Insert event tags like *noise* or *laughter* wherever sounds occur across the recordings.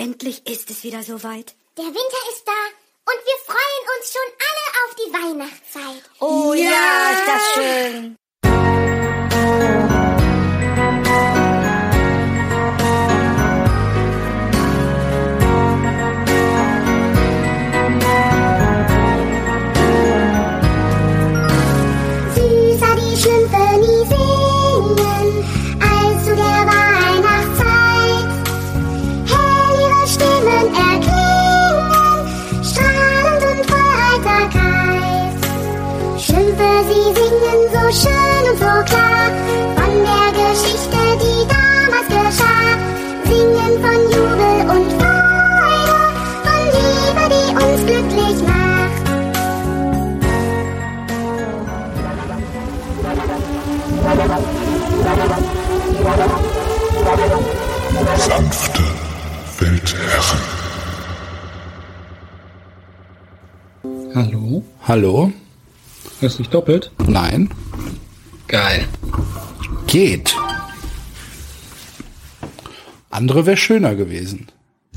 Endlich ist es wieder soweit. Der Winter ist da und wir freuen uns schon alle auf die Weihnachtszeit. Oh ja, ja ist das schön. Wildherren. Hallo? Hallo? Hörst du dich doppelt? Nein. Geil. Geht. Andere wäre schöner gewesen.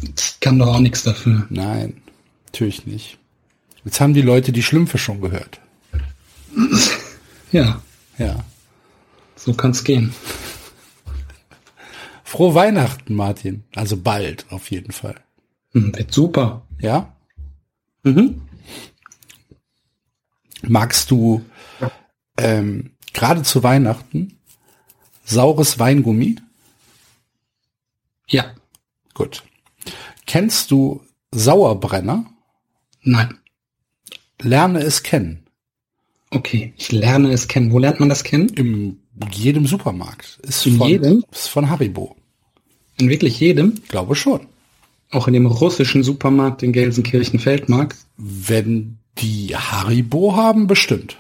Ich kann doch auch nichts dafür. Nein, natürlich nicht. Jetzt haben die Leute die Schlümpfe schon gehört. Ja. Ja. So kann's gehen. Frohe Weihnachten, Martin. Also bald, auf jeden Fall. Hm, wird super. Ja? Mhm. Magst du ähm, gerade zu Weihnachten saures Weingummi? Ja. Gut. Kennst du Sauerbrenner? Nein. Lerne es kennen. Okay, ich lerne es kennen. Wo lernt man das kennen? In jedem Supermarkt. Ist In von, jedem? Ist von Haribo. In wirklich jedem? Glaube schon. Auch in dem russischen Supermarkt in Gelsenkirchen-Feldmark? Wenn die Haribo haben, bestimmt.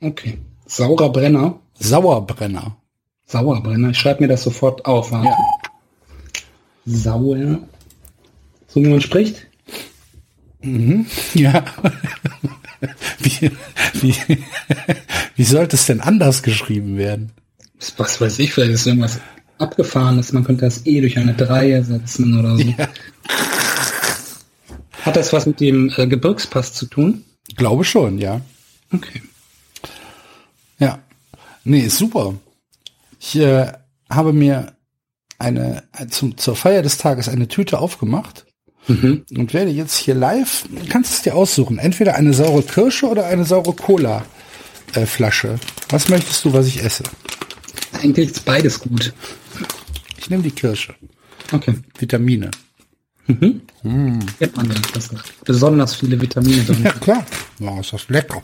Okay. Saurer Brenner? Sauerbrenner. Sauerbrenner. Ich schreibe mir das sofort auf. Ja. Sauer. So wie man spricht? Mhm. Ja. wie, wie, wie sollte es denn anders geschrieben werden? Was weiß ich, vielleicht ist irgendwas abgefahrenes. Man könnte das E durch eine 3 ersetzen oder so. Ja. Hat das was mit dem äh, Gebirgspass zu tun? Glaube schon, ja. Okay. Ja. Nee, ist super. Ich äh, habe mir eine zum, zur Feier des Tages eine Tüte aufgemacht mhm. und werde jetzt hier live, kannst es dir aussuchen, entweder eine saure Kirsche oder eine saure Cola äh, Flasche. Was möchtest du, was ich esse? Eigentlich ist beides gut. Ich nehme die Kirsche. Okay. Vitamine. Mhm. Mm. Kennt man ja, das besonders viele Vitamine drin. Ja, klar. Ja, ist das lecker.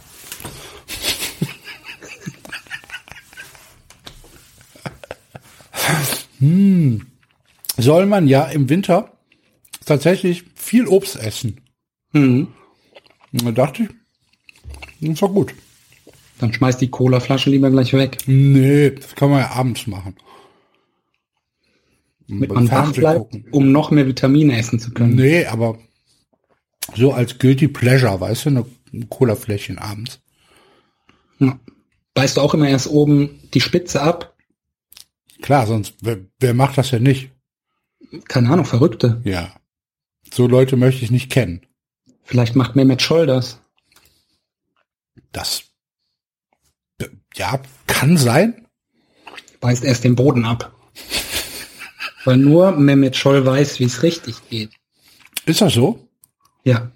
hm. Soll man ja im Winter tatsächlich viel Obst essen. Mhm. Da dachte ich, das ist doch gut. Dann schmeißt die Cola-Flasche lieber gleich weg. Nee, das kann man ja abends machen. Mit man wach bleibt, um noch mehr Vitamine essen zu können. Nee, aber so als Guilty Pleasure, weißt du, ein Cola-Fläschchen abends. Ja. Beißt du auch immer erst oben die Spitze ab? Klar, sonst, wer, wer macht das denn nicht? Keine Ahnung, Verrückte. Ja. So Leute möchte ich nicht kennen. Vielleicht macht Mehmet Scholl das. Das, ja, kann sein. Beißt erst den Boden ab. Weil nur Mehmet Scholl weiß, wie es richtig geht. Ist das so? Ja.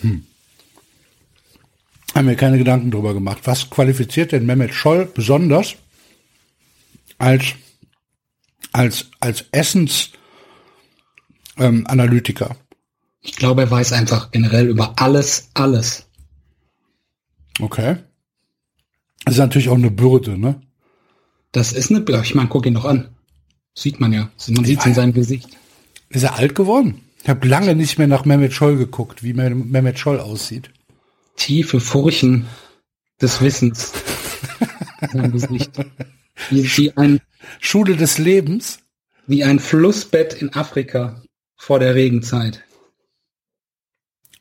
Hm. Haben mir keine Gedanken drüber gemacht. Was qualifiziert denn Mehmet Scholl besonders als, als, als Essens, ähm? Ich glaube, er weiß einfach generell über alles, alles. Okay. Das ist natürlich auch eine Bürde, ne? Das ist eine Bürde. Ich meine, guck ihn doch an. Sieht man ja. Man sieht es in seinem Gesicht. Ist er alt geworden? Ich habe lange nicht mehr nach Mehmet Scholl geguckt, wie Mehmet Scholl aussieht. Tiefe Furchen des Wissens. sein Gesicht. Wie, wie ein Schule des Lebens. Wie ein Flussbett in Afrika vor der Regenzeit.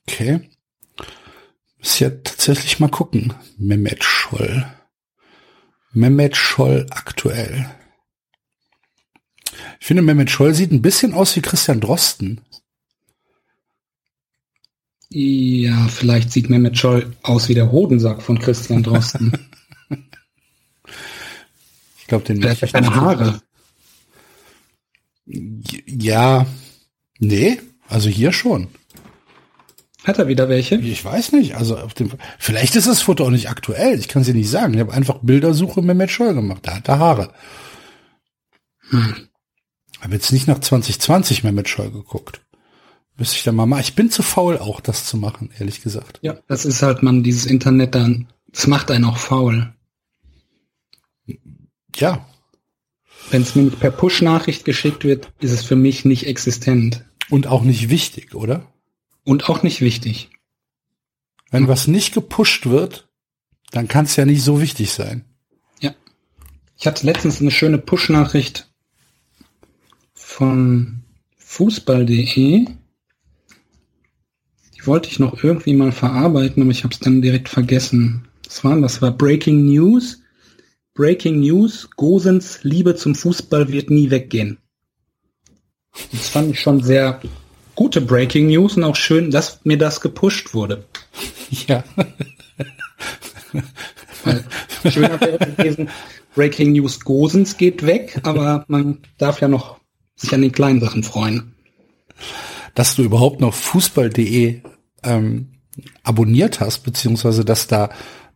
Okay. Muss ja tatsächlich mal gucken. Mehmet Scholl. Mehmet Scholl aktuell. Ich finde, Mehmet Scholl sieht ein bisschen aus wie Christian Drosten. Ja, vielleicht sieht Mehmet Scholl aus wie der Hodensack von Christian Drosten. *laughs* Ich glaube, den der hat ja keine Haare. Ja, nee, also hier schon. Hat er wieder welche? Ich weiß nicht. Also auf dem, vielleicht ist das Foto auch nicht aktuell. Ich kann es dir nicht sagen. Ich habe einfach Bildersuche mit Matt Scholl gemacht. Da hat er Haare. Hm. Habe jetzt nicht nach 2020 mehr mit Scholl geguckt. Müsste ich dann mal machen. Ich bin zu faul, auch das zu machen, ehrlich gesagt. Ja, das ist halt, man, dieses Internet dann, das macht einen auch faul. Ja. Wenn es mir nicht per Push-Nachricht geschickt wird, ist es für mich nicht existent. Und auch nicht wichtig, oder? Und auch nicht wichtig. Wenn was nicht gepusht wird, dann kann es ja nicht so wichtig sein. Ja. Ich hatte letztens eine schöne Push-Nachricht von Fußball.de. Die wollte ich noch irgendwie mal verarbeiten, aber ich habe es dann direkt vergessen. Das war, das war Breaking News. Breaking News, Gosens Liebe zum Fußball wird nie weggehen. Das fand ich schon sehr gute Breaking News und auch schön, dass mir das gepusht wurde. Ja. schöner wäre gewesen, Breaking News Gosens geht weg, aber man darf ja noch sich an den kleinen Sachen freuen. Dass du überhaupt noch Fußball.de ähm, abonniert hast, beziehungsweise dass da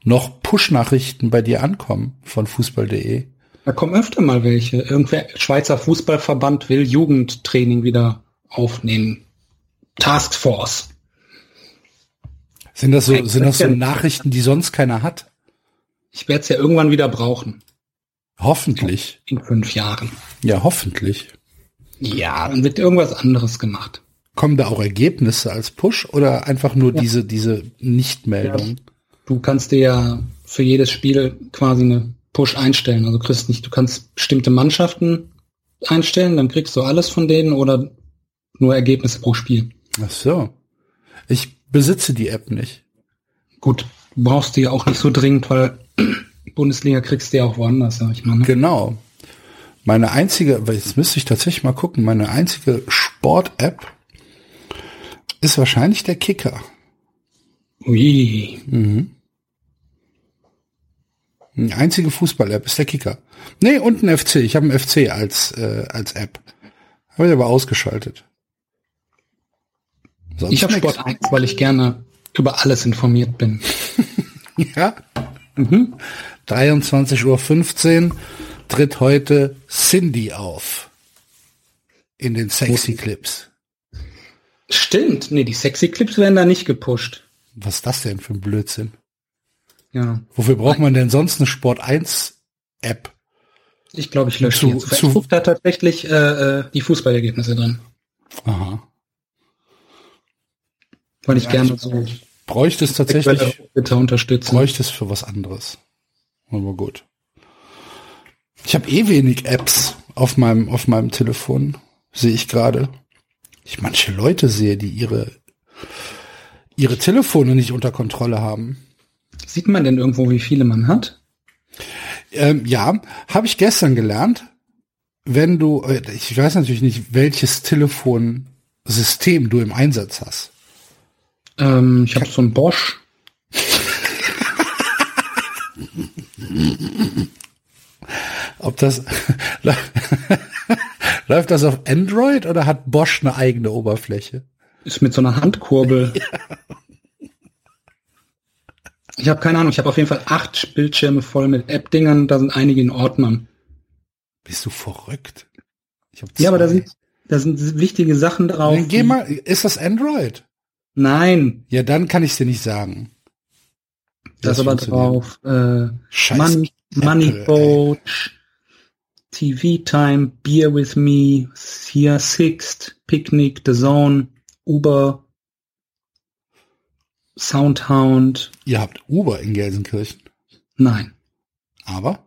noch Push-Nachrichten bei dir ankommen von Fußball.de. Da kommen öfter mal welche. Irgendwer Schweizer Fußballverband will Jugendtraining wieder aufnehmen. Taskforce. Sind das so, sind das so Nachrichten, die sonst keiner hat? Ich werde es ja irgendwann wieder brauchen. Hoffentlich. In fünf Jahren. Ja, hoffentlich. Ja, dann wird irgendwas anderes gemacht. Kommen da auch Ergebnisse als Push oder einfach nur ja. diese, diese Nichtmeldung? Ja, du kannst dir ja für jedes Spiel quasi eine Push einstellen. Also kriegst nicht, du kannst bestimmte Mannschaften einstellen, dann kriegst du alles von denen oder nur Ergebnisse pro Spiel. Ach so. Ich besitze die App nicht. Gut, du brauchst die auch nicht so dringend, weil *clears throat* Bundesliga kriegst du ja auch woanders, sag ich mal. Ne? Genau. Meine einzige, jetzt müsste ich tatsächlich mal gucken, meine einzige Sport-App ist wahrscheinlich der Kicker. Ui. Mhm. Die einzige Fußball-App ist der Kicker. Nee, und ein FC. Ich habe einen FC als, äh, als App. Habe ich aber ausgeschaltet. Sonst ich habe Sport 1, weil ich gerne über alles informiert bin. *laughs* ja. Mhm. 23.15 Uhr tritt heute Cindy auf. In den Sexy Clips. Stimmt. Nee, die Sexy Clips werden da nicht gepusht. Was ist das denn für ein Blödsinn? Ja. Wofür braucht man denn sonst eine Sport 1 App? Ich glaube, ich lösche zu, jetzt. Zu, da tatsächlich äh, äh, die Fußballergebnisse drin. Aha. Weil ich ja, gerne so. Bräuchte es tatsächlich. Bitte unterstützen. Bräuchte es für was anderes. Aber gut. Ich habe eh wenig Apps auf meinem, auf meinem Telefon. Sehe ich gerade. Ich manche Leute sehe, die ihre, ihre Telefone nicht unter Kontrolle haben. Sieht man denn irgendwo, wie viele man hat? Ähm, ja, habe ich gestern gelernt. Wenn du, äh, ich weiß natürlich nicht, welches Telefonsystem du im Einsatz hast. Ähm, ich habe so ein Bosch. *laughs* Ob das *laughs* läuft das auf Android oder hat Bosch eine eigene Oberfläche? Ist mit so einer Handkurbel. ja. *laughs* Ich habe keine Ahnung, ich habe auf jeden Fall acht Bildschirme voll mit App-Dingern, da sind einige in Ordnern. Bist du verrückt? ja, aber da sind, da sind wichtige Sachen drauf. Dann geh mal, ist das Android? Nein. Ja, dann kann ich dir nicht sagen. Das, das aber drauf. Äh, Money, Money Boat, TV Time, Beer with Me, hier Sixt, Picnic, The Zone, Uber, Soundhound. Ihr habt Uber in Gelsenkirchen? Nein. Aber?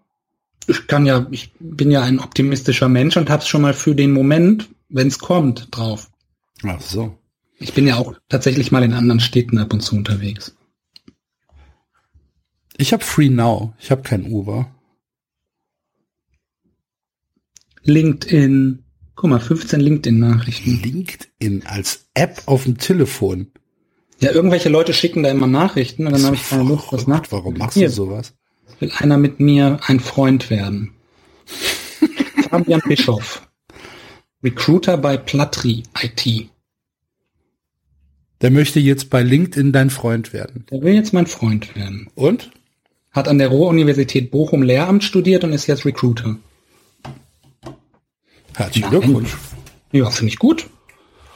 Ich kann ja, ich bin ja ein optimistischer Mensch und hab's schon mal für den Moment, wenn es kommt, drauf. Ach so. Ich bin ja auch tatsächlich mal in anderen Städten ab und zu unterwegs. Ich habe Free Now. Ich habe kein Uber. LinkedIn. Guck mal, 15 LinkedIn-Nachrichten. LinkedIn als App auf dem Telefon. Ja, irgendwelche Leute schicken da immer Nachrichten und dann habe ich keine Lust, was nach. Warum machst Hier du sowas? Will einer mit mir ein Freund werden? *laughs* Fabian Bischof. Recruiter bei Platri IT. Der möchte jetzt bei LinkedIn dein Freund werden. Der will jetzt mein Freund werden. Und? Hat an der Ruhr-Universität Bochum Lehramt studiert und ist jetzt Recruiter. Herzlichen. Glückwunsch. Ja, finde ich gut.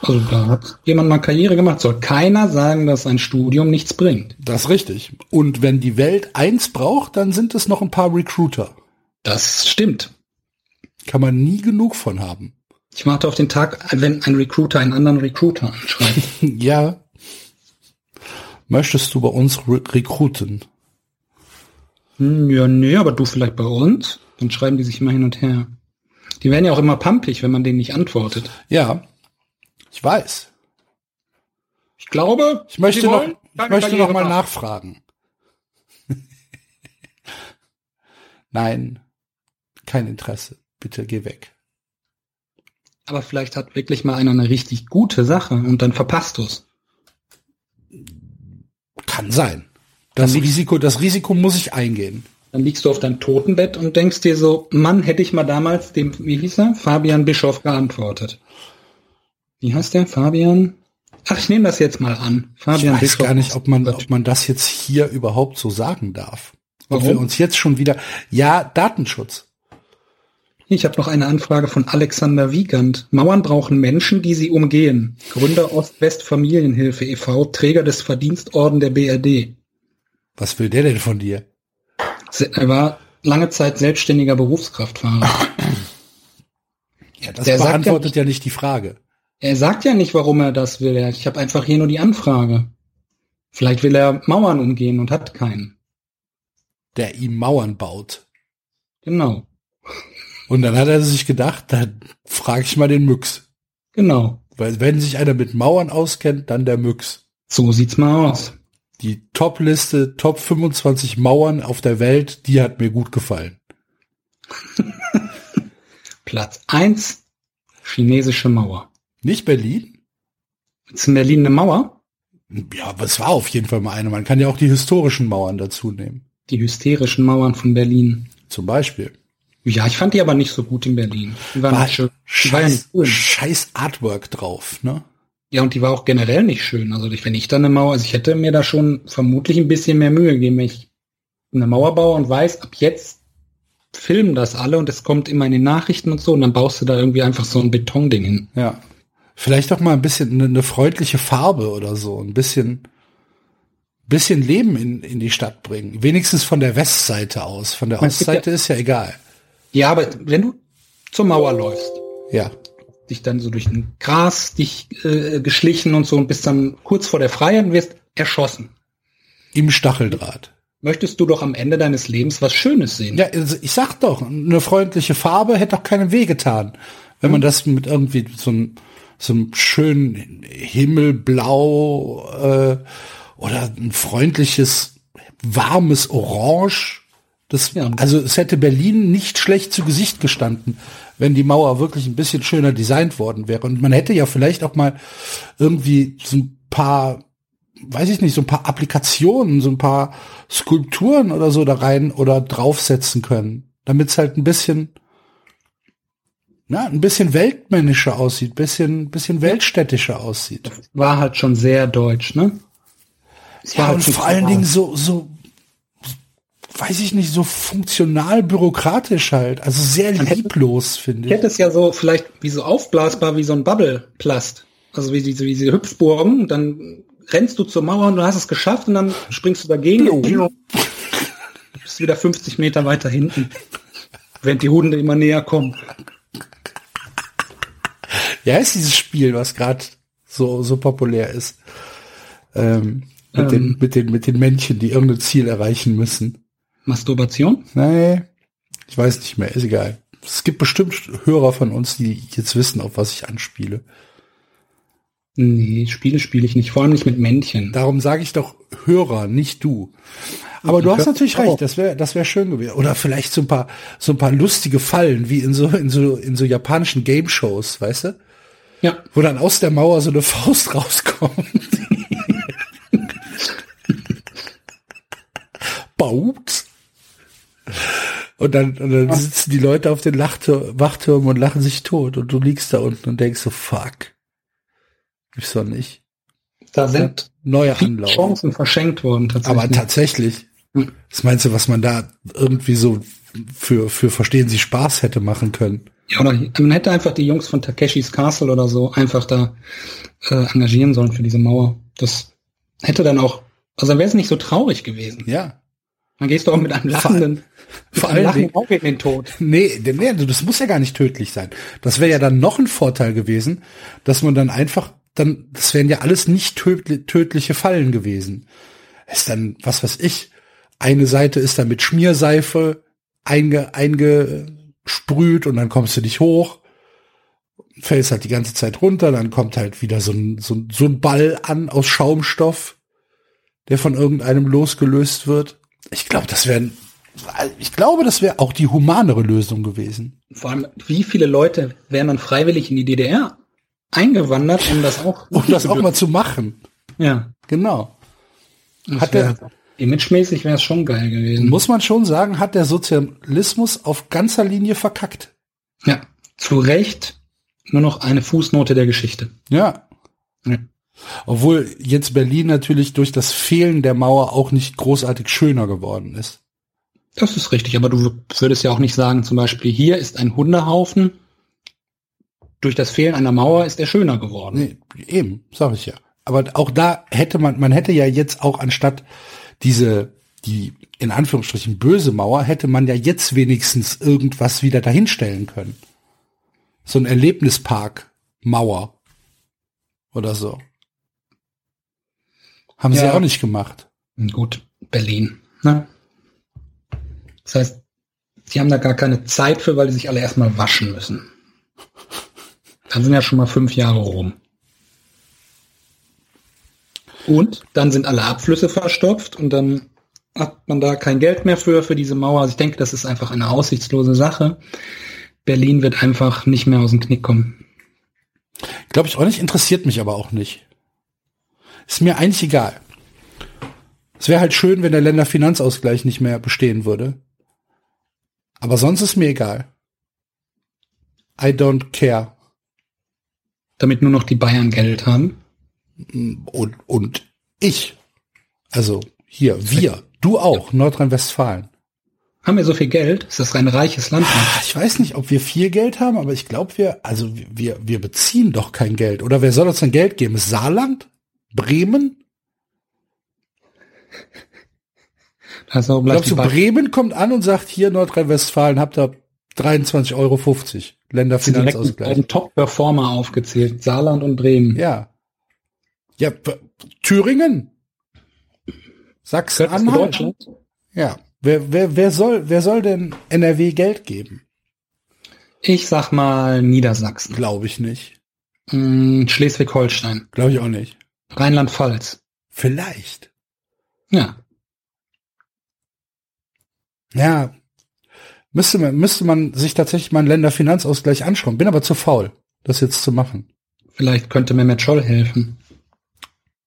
Also da hat jemand mal Karriere gemacht. Soll keiner sagen, dass ein Studium nichts bringt. Das ist richtig. Und wenn die Welt eins braucht, dann sind es noch ein paar Recruiter. Das stimmt. Kann man nie genug von haben. Ich warte auf den Tag, wenn ein Recruiter einen anderen Recruiter anschreibt. *laughs* Ja. Möchtest du bei uns re rekruten? Hm, ja, nee, aber du vielleicht bei uns? Dann schreiben die sich immer hin und her. Die werden ja auch immer pampig, wenn man denen nicht antwortet. Ja. Ich weiß. Ich glaube, Ich möchte noch, wollen ich möchte noch mal nachfragen. *laughs* Nein. Kein Interesse. Bitte geh weg. Aber vielleicht hat wirklich mal einer eine richtig gute Sache und dann verpasst du's. Kann sein. Das Risiko, das Risiko muss ich eingehen. Dann liegst du auf deinem Totenbett und denkst dir so, Mann, hätte ich mal damals dem, wie hieß er? Fabian Bischof geantwortet. Wie heißt der? Fabian? Ach, ich nehme das jetzt mal an. Ich Fabian weiß Bischof. gar nicht, ob man, ob man das jetzt hier überhaupt so sagen darf. Ob Warum? wir uns jetzt schon wieder, ja, Datenschutz. Ich habe noch eine Anfrage von Alexander Wiegand. Mauern brauchen Menschen, die sie umgehen. Gründer Ost-West Familienhilfe e.V., Träger des Verdienstorden der BRD. Was will der denn von dir? Er war lange Zeit selbstständiger Berufskraftfahrer. Ja, das Der sagt ja beantwortet ja nicht die Frage. Er sagt ja nicht, warum er das will. Ich habe einfach hier nur die Anfrage. Vielleicht will er Mauern umgehen und hat keinen. Der ihm Mauern baut. Genau, Und dann hat er sich gedacht, dann frage ich mal den Müx. genau. Weil wenn sich einer mit Mauern auskennt, dann der Müx. So sieht's mal aus. Die Top-Liste, Top 25 Mauern auf der Welt, die hat mir gut gefallen. *laughs* Platz eins chinesische Mauer. Nicht Berlin? Ist in Berlin eine Mauer? Ja, aber es war auf jeden Fall mal eine. Man kann ja auch die historischen Mauern dazu nehmen. Die hysterischen Mauern von Berlin. Zum Beispiel. Ja, ich fand die aber nicht so gut in Berlin. Die war, War nicht schön. Die war ja nicht scheiß, cool. scheiß Artwork drauf, ne? Ja, und die war auch generell nicht schön. Also wenn ich da eine Mauer, also ich hätte mir da schon vermutlich ein bisschen mehr Mühe gegeben, wenn ich eine Mauer baue und weiß, ab jetzt filmen das alle und es kommt immer in den Nachrichten und so und dann baust du da irgendwie einfach so ein Betonding hin. Ja. Vielleicht auch mal ein bisschen eine, eine freundliche Farbe oder so. Ein bisschen, bisschen Leben in, in die Stadt bringen. Wenigstens von der Westseite aus. Von der Ostseite ist ja egal. Ja, aber wenn du zur Mauer läufst, Ja. Dich dann so durch ein Gras dich äh, geschlichen und so und bist dann kurz vor der Freiheit und wirst erschossen. Im Stacheldraht. Möchtest du doch am Ende deines Lebens was Schönes sehen? Ja, also ich sag doch, eine freundliche Farbe hätte doch keinem weh getan. Wenn man das mit irgendwie so einem, so einem schönen Himmelblau äh, oder ein freundliches, warmes Orange. Das, Ja. Also es hätte Berlin nicht schlecht zu Gesicht gestanden, wenn die Mauer wirklich ein bisschen schöner designt worden wäre. Und man hätte ja vielleicht auch mal irgendwie so ein paar weiß ich nicht, so ein paar Applikationen, so ein paar Skulpturen oder so da rein oder draufsetzen können, damit es halt ein bisschen, na, ein bisschen weltmännischer aussieht, bisschen, bisschen weltstädtischer aussieht. War halt schon sehr deutsch, ne? Es Ja, halt und vor allen. Dingen so, so, weiß ich nicht, so funktional bürokratisch halt, also sehr lieblos, Ich finde ich. hätte es ja so vielleicht wie so aufblasbar wie so ein Bubble-Plast. Also wie diese, wie diese Hüpfburgen. Dann rennst du zur Mauer und du hast es geschafft und dann springst du dagegen. und *laughs* bist wieder 50 Meter weiter hinten. Während die Hunde immer näher kommen. Ja, ist dieses Spiel, was gerade so, so populär ist. Ähm, mit, Ähm. den, mit, den, mit den Männchen, die irgendein Ziel erreichen müssen. Masturbation? Nee. Ich weiß nicht mehr, ist egal. Es gibt bestimmt Hörer von uns, die jetzt wissen, auf was ich anspiele. Nee, Spiele spiele ich nicht, vor allem nicht mit Männchen. Darum sage ich doch Hörer, nicht du. Aber du hast natürlich oh. recht, das wäre das wäre schön gewesen. Oder vielleicht so ein paar so ein paar lustige Fallen wie in so in so in so japanischen Game Shows, weißt du? Ja. Wo dann aus der Mauer so eine Faust *laughs* rauskommt. *laughs* Baut. Und dann, und dann sitzen die Leute auf den Lachtür Wachtürmen und lachen sich tot und du liegst da unten und denkst so, fuck. Gibt's doch nicht. Da sind viele Anlauf. Chancen verschenkt worden tatsächlich. Aber tatsächlich. Hm. Was meinst du, was man da irgendwie so für, für Verstehen Sie Spaß hätte machen können? Ja, oder man hätte einfach die Jungs von Takeshis Castle oder so einfach da äh, engagieren sollen für diese Mauer. Das hätte dann auch, also dann wäre es nicht so traurig gewesen. Ja. Dann gehst du auch mit einem lachenden, vor mit einem allen lachenden Dingen- Auge in den Tod. Nee, nee, das muss ja gar nicht tödlich sein. Das wäre ja dann noch ein Vorteil gewesen, dass man dann einfach, dann, das wären ja alles nicht tödli- tödliche Fallen gewesen. Ist dann, was weiß ich, eine Seite ist dann mit Schmierseife einge, eingesprüht und dann kommst du nicht hoch, fällst halt die ganze Zeit runter, dann kommt halt wieder so ein, so, so ein Ball an aus Schaumstoff, der von irgendeinem losgelöst wird. Ich glaube, das wäre, ich glaube, das wäre auch die humanere Lösung gewesen. Vor allem, wie viele Leute wären dann freiwillig in die DDR eingewandert, um das auch, Um das auch mal zu machen. ja. Genau. Das Hat wär, der- imagemäßig wäre es schon geil gewesen. Muss man schon sagen, hat der Sozialismus auf ganzer Linie verkackt. Ja, zu Recht nur noch eine Fußnote der Geschichte. Ja. Ja. Obwohl jetzt Berlin natürlich durch das Fehlen der Mauer auch nicht großartig schöner geworden ist. Das ist richtig, aber du würdest ja auch nicht sagen, zum Beispiel hier ist ein Hundehaufen. Durch das Fehlen einer Mauer ist er schöner geworden. Nee, eben, sag ich ja. Aber auch da hätte man, man hätte ja jetzt auch anstatt diese, die in Anführungsstrichen böse Mauer, hätte man ja jetzt wenigstens irgendwas wieder dahinstellen können. So ein Erlebnispark, Mauer oder so. Haben sie Ja. auch nicht gemacht. Gut, Berlin. Ne? Das heißt, die haben da gar keine Zeit für, weil die sich alle erstmal waschen müssen. Dann sind ja schon mal fünf Jahre rum. Und dann sind alle Abflüsse verstopft und dann hat man da kein Geld mehr für, für diese Mauer. Also ich denke, das ist einfach eine aussichtslose Sache. Berlin wird einfach nicht mehr aus dem Knick kommen. Glaube ich auch nicht, interessiert mich aber auch nicht. Ist mir eigentlich egal. Es wäre halt schön, wenn der Länderfinanzausgleich nicht mehr bestehen würde. Aber sonst ist mir egal. I don't care. Damit nur noch die Bayern Geld haben. Und, und ich. Also hier, wir, du auch, Nordrhein-Westfalen. Haben wir so viel Geld? Ist das ein reiches Land? Ich weiß nicht, ob wir viel Geld haben, aber ich glaube, wir, also wir, wir beziehen doch kein Geld. Oder wer soll uns denn Geld geben? Saarland? Bremen? Also bleibt Glaubst du, die Bremen kommt an und sagt, hier Nordrhein-Westfalen habt ihr 23,50 Euro, die Länderfinanzausgleich. beiden Top-Performer aufgezählt. Saarland und Bremen. Ja. Ja, Thüringen? Sachsen-Anhalt? Ja. Wer, wer, wer soll, wer soll denn NRW Geld geben? Ich sag mal Niedersachsen. Glaube ich nicht. Hm, Schleswig-Holstein. Glaube ich auch nicht. Rheinland-Pfalz. Vielleicht. Ja. Ja. Müsste man, müsste man sich tatsächlich mal einen Länderfinanzausgleich anschauen. Bin aber zu faul, das jetzt zu machen. Vielleicht könnte Mehmet Scholl helfen.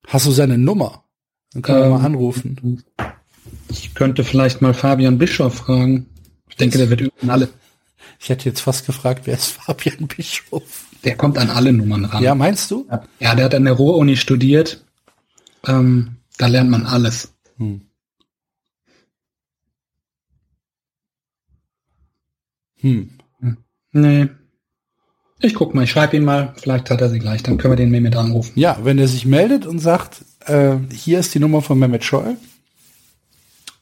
Hast du seine Nummer? Dann können wir Ähm, mal anrufen. Ich könnte vielleicht mal Fabian Bischof fragen. Ich denke, der wird über alle. Ich hätte jetzt fast gefragt, wer ist Fabian Bischof? Der kommt an alle Nummern ran. Ja, meinst du? Ja, der hat an der Ruhr-Uni studiert. Ähm, da lernt man alles. Hm. Hm. Nee. Ich guck mal, ich schreibe ihn mal. Vielleicht hat er sie gleich. Dann können wir den Mehmet anrufen. Ja, wenn er sich meldet und sagt, äh, hier ist die Nummer von Mehmet Scholl.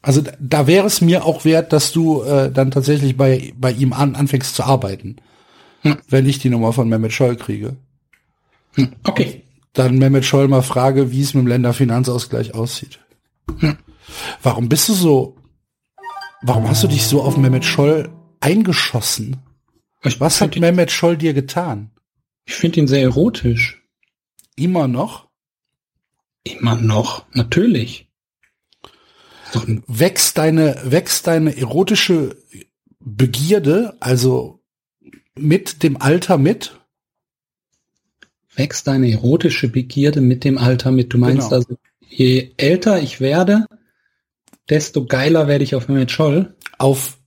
Also da, da wäre es mir auch wert, dass du äh, dann tatsächlich bei, bei ihm an, anfängst zu arbeiten. Hm. Wenn ich die Nummer von Mehmet Scholl kriege. Hm, okay. Dann Mehmet Scholl mal frage, wie es mit dem Länderfinanzausgleich aussieht. Hm. Warum bist du so, warum hast du dich so auf Mehmet Scholl eingeschossen? Ich Was hat Mehmet Scholl dir getan? Ich finde ihn sehr erotisch. Immer noch? Immer noch. Natürlich. Wächst deine, wächst deine erotische Begierde, also mit dem Alter mit? wächst deine erotische Begierde mit dem Alter mit. Du meinst Genau. also, je älter ich werde, desto geiler werde ich auf Mehmet Scholl. Auf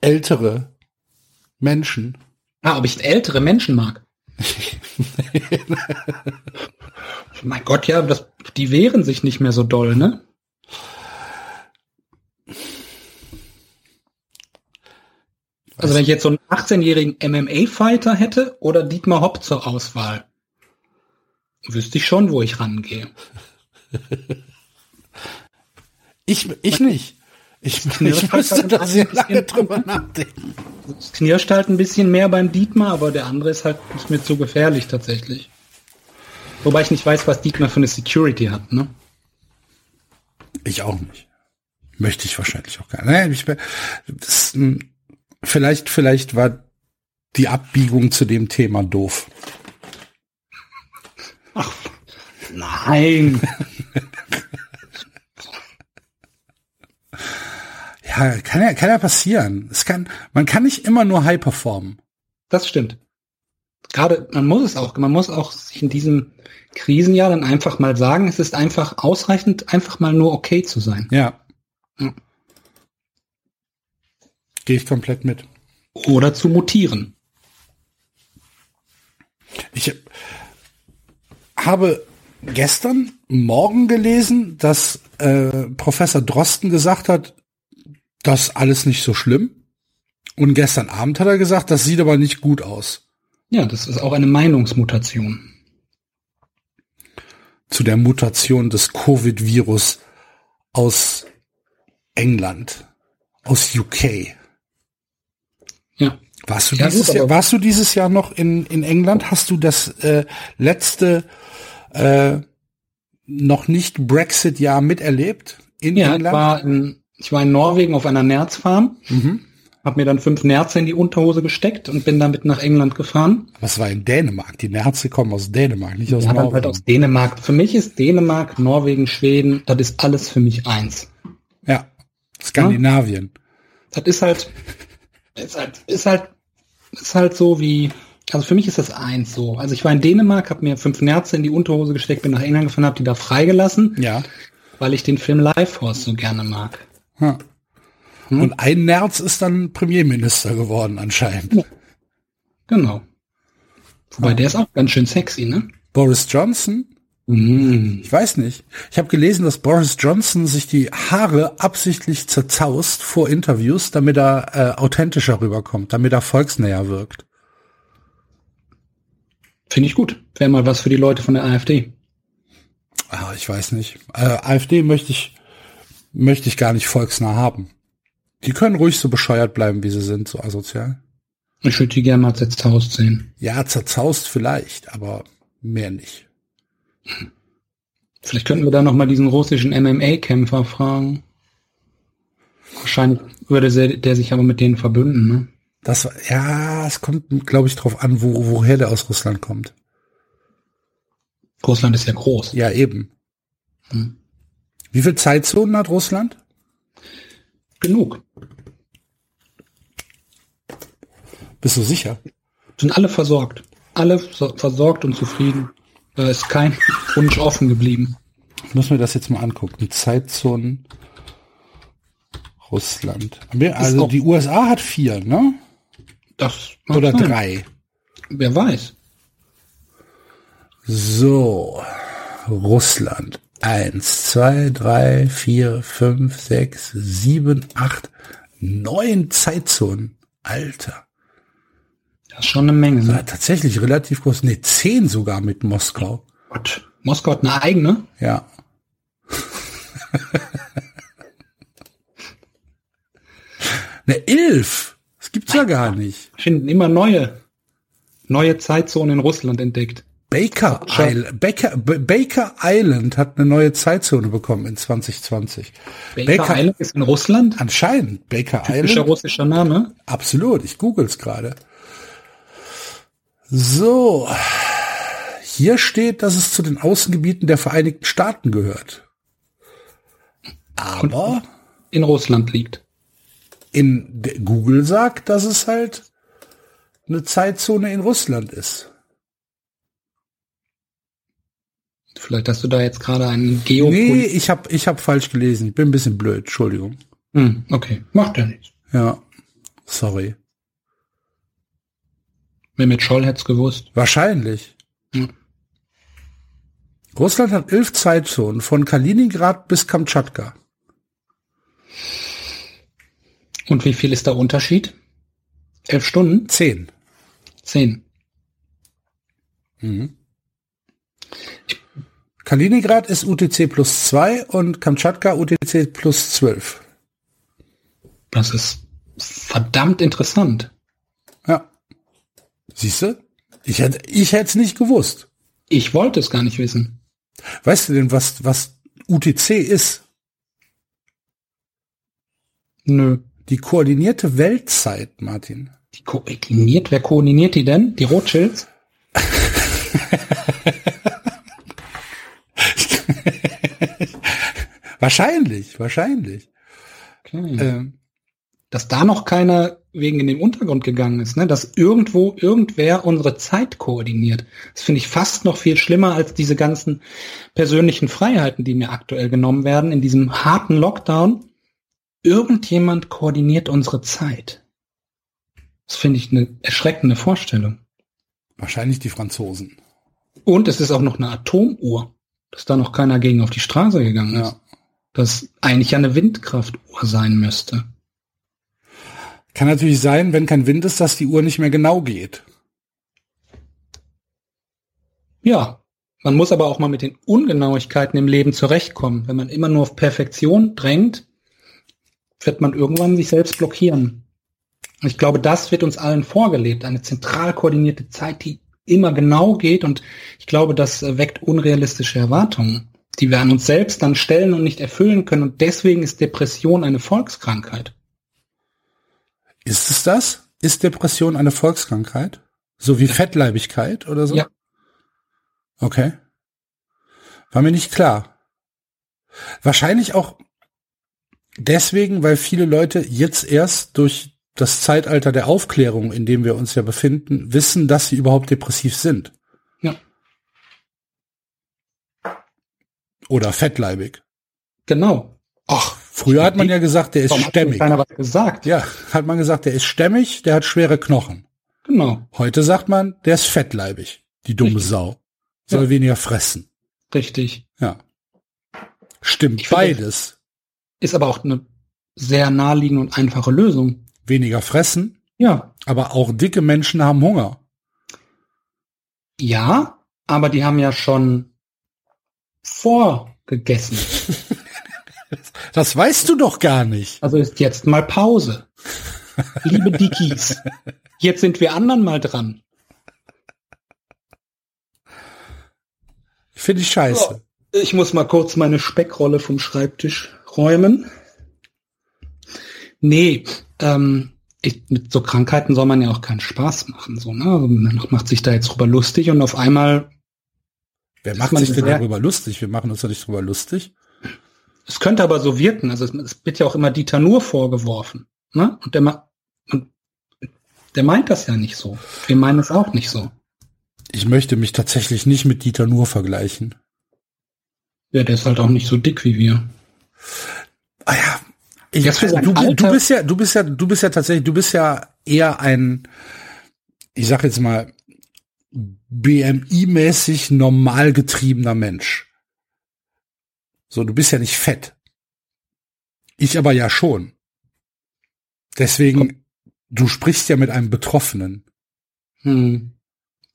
ältere Menschen. Ah, ob ich ältere Menschen mag? *laughs* mein Gott, ja, das, die wehren sich nicht mehr so doll, ne? Also wenn ich jetzt so einen 18-jährigen MMA-Fighter hätte oder Dietmar Hopp zur Auswahl, wüsste ich schon, wo ich rangehe. *laughs* Ich, ich nicht. Ich, *laughs* ich müsste da sehr lange drüber nachdenken. Es knirscht halt ein bisschen mehr beim Dietmar, aber der andere ist halt nicht mehr zu gefährlich tatsächlich. Wobei ich nicht weiß, was Dietmar für eine Security hat, ne? Ich auch nicht. Möchte ich wahrscheinlich auch gar nicht. Ich, das, vielleicht, vielleicht war die Abbiegung zu dem Thema doof. Ach, nein. *laughs* ja, kann ja, kann ja passieren. Es kann, man kann nicht immer nur high performen. Das stimmt. Gerade, man muss es auch, man muss auch sich in diesem Krisenjahr dann einfach mal sagen, es ist einfach ausreichend, einfach mal nur okay zu sein. Ja. Ja. Gehe ich komplett mit. Oder zu mutieren. Ich habe gestern Morgen gelesen, dass äh, Professor Drosten gesagt hat, das ist alles nicht so schlimm. Und gestern Abend hat er gesagt, das sieht aber nicht gut aus. Ja, das ist auch eine Meinungsmutation. Zu der Mutation des Covid-Virus aus England, aus UK. Ja. Warst du, Ja, dieses Jahr, warst du dieses Jahr noch in, in England? Hast du das äh, letzte äh, noch nicht Brexit-Jahr miterlebt in Ja, ich England? war, in, ich war in Norwegen auf einer Nerzfarm, Mhm. habe mir dann fünf Nerze in die Unterhose gesteckt und bin damit nach England gefahren. Was war in Dänemark? Die Nerze kommen aus Dänemark, nicht aus Ja, dann Norwegen. halt aus Dänemark. Für mich ist Dänemark, Norwegen, Schweden, das ist alles für mich eins. ja, Skandinavien. Das ist halt, ist halt, ist halt, ist halt so wie, also für mich ist das eins so. Also ich war in Dänemark, habe mir fünf Nerze in die Unterhose gesteckt, bin nach England gefahren, habe die da freigelassen, Ja. weil ich den Film Life Force so gerne mag. ja. Hm? Und ein Nerz ist dann Premierminister geworden anscheinend. Genau. Wobei der ist auch ganz schön sexy, ne? Boris Johnson? Mm. Ich weiß nicht. Ich habe gelesen, dass Boris Johnson sich die Haare absichtlich zerzaust vor Interviews, damit er äh, authentischer rüberkommt, damit er volksnäher wirkt. Finde ich gut. Wäre mal was für die Leute von der AfD. Ah, ich weiß nicht. Äh, AfD möchte ich möchte ich gar nicht volksnah haben. Die können ruhig so bescheuert bleiben, wie sie sind, so asozial. Ich würde die gerne mal zerzaust sehen. Ja, zerzaust vielleicht, aber mehr nicht. Vielleicht könnten wir da noch mal diesen russischen MMA-Kämpfer fragen. Wahrscheinlich würde der, der sich aber mit denen verbünden, ne? Das war- ja, es kommt, glaube ich, drauf an, wo, woher der aus Russland kommt. Russland ist ja groß. Ja, eben. Hm. Wie viel Zeitzonen hat Russland? Genug. Bist du sicher? Sind alle versorgt. Alle so- versorgt und zufrieden. Da ist kein Wunsch offen geblieben. Muss mir das jetzt mal angucken. Zeitzonen Russland. Also die USA hat vier, ne? Das Oder sein. drei. Wer weiß. So, Russland. Eins, zwei, drei, vier, fünf, sechs, sieben, acht, neun Zeitzonen. Alter. Das ist schon eine Menge. Ne? tatsächlich relativ groß. Ne, zehn sogar mit Moskau. Gott. Moskau hat eine eigene. Ja. *laughs* ne, elf. Das gibt's ja gar nicht. Finden immer neue, neue Zeitzonen in Russland entdeckt. Baker. Island, Baker, Baker Island hat eine neue Zeitzone bekommen in 2020. Baker, Baker- Island ist in Russland. Anscheinend Baker Typischer Island. russischer Name. Absolut, ich google's gerade. So, hier steht, dass es zu den Außengebieten der Vereinigten Staaten gehört. Aber In Russland liegt. in Google sagt, dass es halt eine Zeitzone in Russland ist. Vielleicht hast du da jetzt gerade einen Nee, Geopolit. ich habe ich hab falsch gelesen. Ich bin ein bisschen blöd, Entschuldigung. Hm, okay, macht ja nichts. Ja. Sorry. Mehmet Scholl hätte es gewusst. Wahrscheinlich. Hm. Russland hat elf Zeitzonen von Kaliningrad bis Kamtschatka. Und wie viel ist der Unterschied? Elf Stunden? Zehn. Zehn. Kaliningrad ist UTC plus zwei und Kamtschatka UTC plus zwölf. Das ist verdammt interessant. Ja. Siehst du? Ich hätte, ich hätte es nicht gewusst. Ich wollte es gar nicht wissen. Weißt du denn, was, was UTC ist? Nö. Die koordinierte Weltzeit, Martin. Die koordiniert, wer koordiniert die denn? Die Rothschilds? *laughs* Wahrscheinlich, wahrscheinlich. Okay. Ähm, Dass da noch keiner wegen in den Untergrund gegangen ist, ne? Dass irgendwo irgendwer unsere Zeit koordiniert. Das finde ich fast noch viel schlimmer als diese ganzen persönlichen Freiheiten, die mir aktuell genommen werden in diesem harten Lockdown. Irgendjemand koordiniert unsere Zeit. Das finde ich eine erschreckende Vorstellung. wahrscheinlich die Franzosen. Und es ist auch noch eine Atomuhr, dass da noch keiner gegen auf die Straße gegangen ist. Ja. Das eigentlich ja eine Windkraftuhr sein müsste. Kann natürlich sein, wenn kein Wind ist, dass die Uhr nicht mehr genau geht. Ja, man muss aber auch mal mit den Ungenauigkeiten im Leben zurechtkommen. Wenn man immer nur auf Perfektion drängt, wird man irgendwann sich selbst blockieren. Und ich glaube, das wird uns allen vorgelebt. Eine zentral koordinierte Zeit, die immer genau geht. Und ich glaube, das weckt unrealistische Erwartungen, die wir an uns selbst dann stellen und nicht erfüllen können. Und deswegen ist Depression eine Volkskrankheit. Ist es das? Ist Depression eine Volkskrankheit? So wie Fettleibigkeit oder so? Ja. Okay. War mir nicht klar. Wahrscheinlich auch deswegen, weil viele Leute jetzt erst durch das Zeitalter der Aufklärung, in dem wir uns ja befinden, wissen, dass sie überhaupt depressiv sind. Ja. Oder fettleibig. Genau. Ach, früher hat man ja gesagt, der ist Warum hat stämmig. keiner was gesagt? Ja, hat man gesagt, der ist stämmig, der hat schwere Knochen. Genau. Heute sagt man, der ist fettleibig. Die dumme Richtig. Sau. Soll Ja. weniger fressen. Richtig. Ja. Stimmt Ich finde- beides. Ist aber auch eine sehr naheliegende und einfache Lösung. Weniger fressen, Ja. aber auch dicke Menschen haben Hunger. Ja, aber die haben ja schon vorgegessen. *laughs* Das weißt du doch gar nicht. Also ist jetzt mal Pause. Liebe Dickies, jetzt sind wir anderen mal dran. Finde ich scheiße. Ich muss mal kurz meine Speckrolle vom Schreibtisch räumen. Nee, ähm, ich, mit so Krankheiten soll man ja auch keinen Spaß machen. So, ne? Man macht sich da jetzt drüber lustig und auf einmal, Wer macht man sich denn darüber lustig? Wir machen uns doch nicht darüber lustig. Es könnte aber so wirken. Also es, es wird ja auch immer Dieter Nur vorgeworfen. Ne? Und der, und der meint das ja nicht so. Wir meinen es auch nicht so. Ich möchte mich tatsächlich nicht mit Dieter Nur vergleichen. Ja, der ist halt auch nicht so dick wie wir. Ah ja. Ich, du, du bist ja, du bist ja, du bist ja tatsächlich, du bist ja eher ein, ich sag jetzt mal, BMI-mäßig normal getriebener Mensch. So, du bist ja nicht fett. Ich aber ja schon. Deswegen, du sprichst ja mit einem Betroffenen. Hm.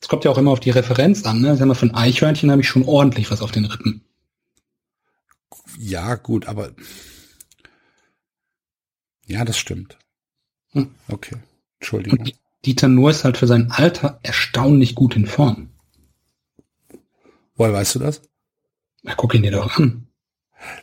Es kommt ja auch immer auf die Referenz an. Ne? Sag mal, von Eichhörnchen habe ich schon ordentlich was auf den Rippen. Ja, gut, aber ja, das stimmt. Hm. Okay, Entschuldigung. Und Dieter Nuhr ist halt für sein Alter erstaunlich gut in Form. Woher weißt du das? Na, guck ihn dir doch an.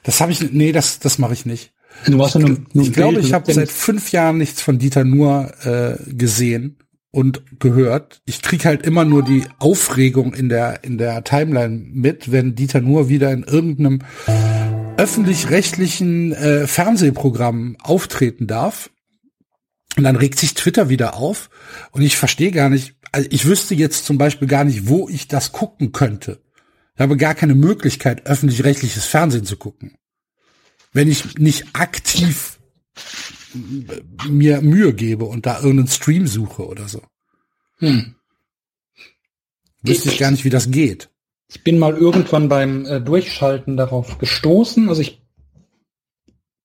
Das habe ich, nee, das, das mache ich nicht. Du hast ja nur, nur Ich glaube, ich habe seit fünf Jahren nichts von Dieter Nuhr äh, gesehen und gehört. Ich krieg halt immer nur die Aufregung in der in der Timeline mit, wenn Dieter Nuhr wieder in irgendeinem öffentlich-rechtlichen äh, Fernsehprogramm auftreten darf. Und dann regt sich Twitter wieder auf und ich verstehe gar nicht, also ich wüsste jetzt zum Beispiel gar nicht, wo ich das gucken könnte. Ich habe gar keine Möglichkeit, öffentlich-rechtliches Fernsehen zu gucken. Wenn ich nicht aktiv mir Mühe gebe und da irgendeinen Stream suche oder so. Hm. Wüsste ich gar nicht, wie das geht. Ich bin mal irgendwann beim äh, Durchschalten darauf gestoßen. Also ich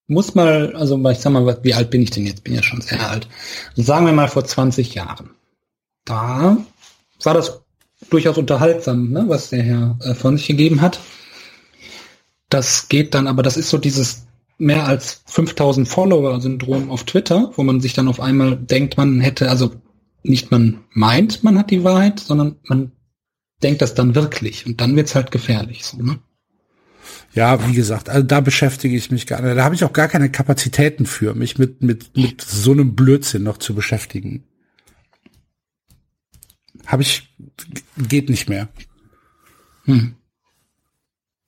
muss mal, also ich sag mal, wie alt bin ich denn jetzt? Bin ja schon sehr alt. Sagen wir mal vor 20 Jahren. Da war das durchaus unterhaltsam, ne, was der Herr äh, von sich gegeben hat. Das geht dann, aber das ist so dieses mehr als 5000 Follower-Syndrom auf Twitter, wo man sich dann auf einmal denkt, man hätte, also nicht man meint, man hat die Wahrheit, sondern man denkt das dann wirklich und dann wird's halt gefährlich, so, ne? Ja, wie gesagt, also da beschäftige ich mich gar nicht. Da habe ich auch gar keine Kapazitäten für, mich mit, mit, mit so einem Blödsinn noch zu beschäftigen. Habe ich, geht nicht mehr. Hm.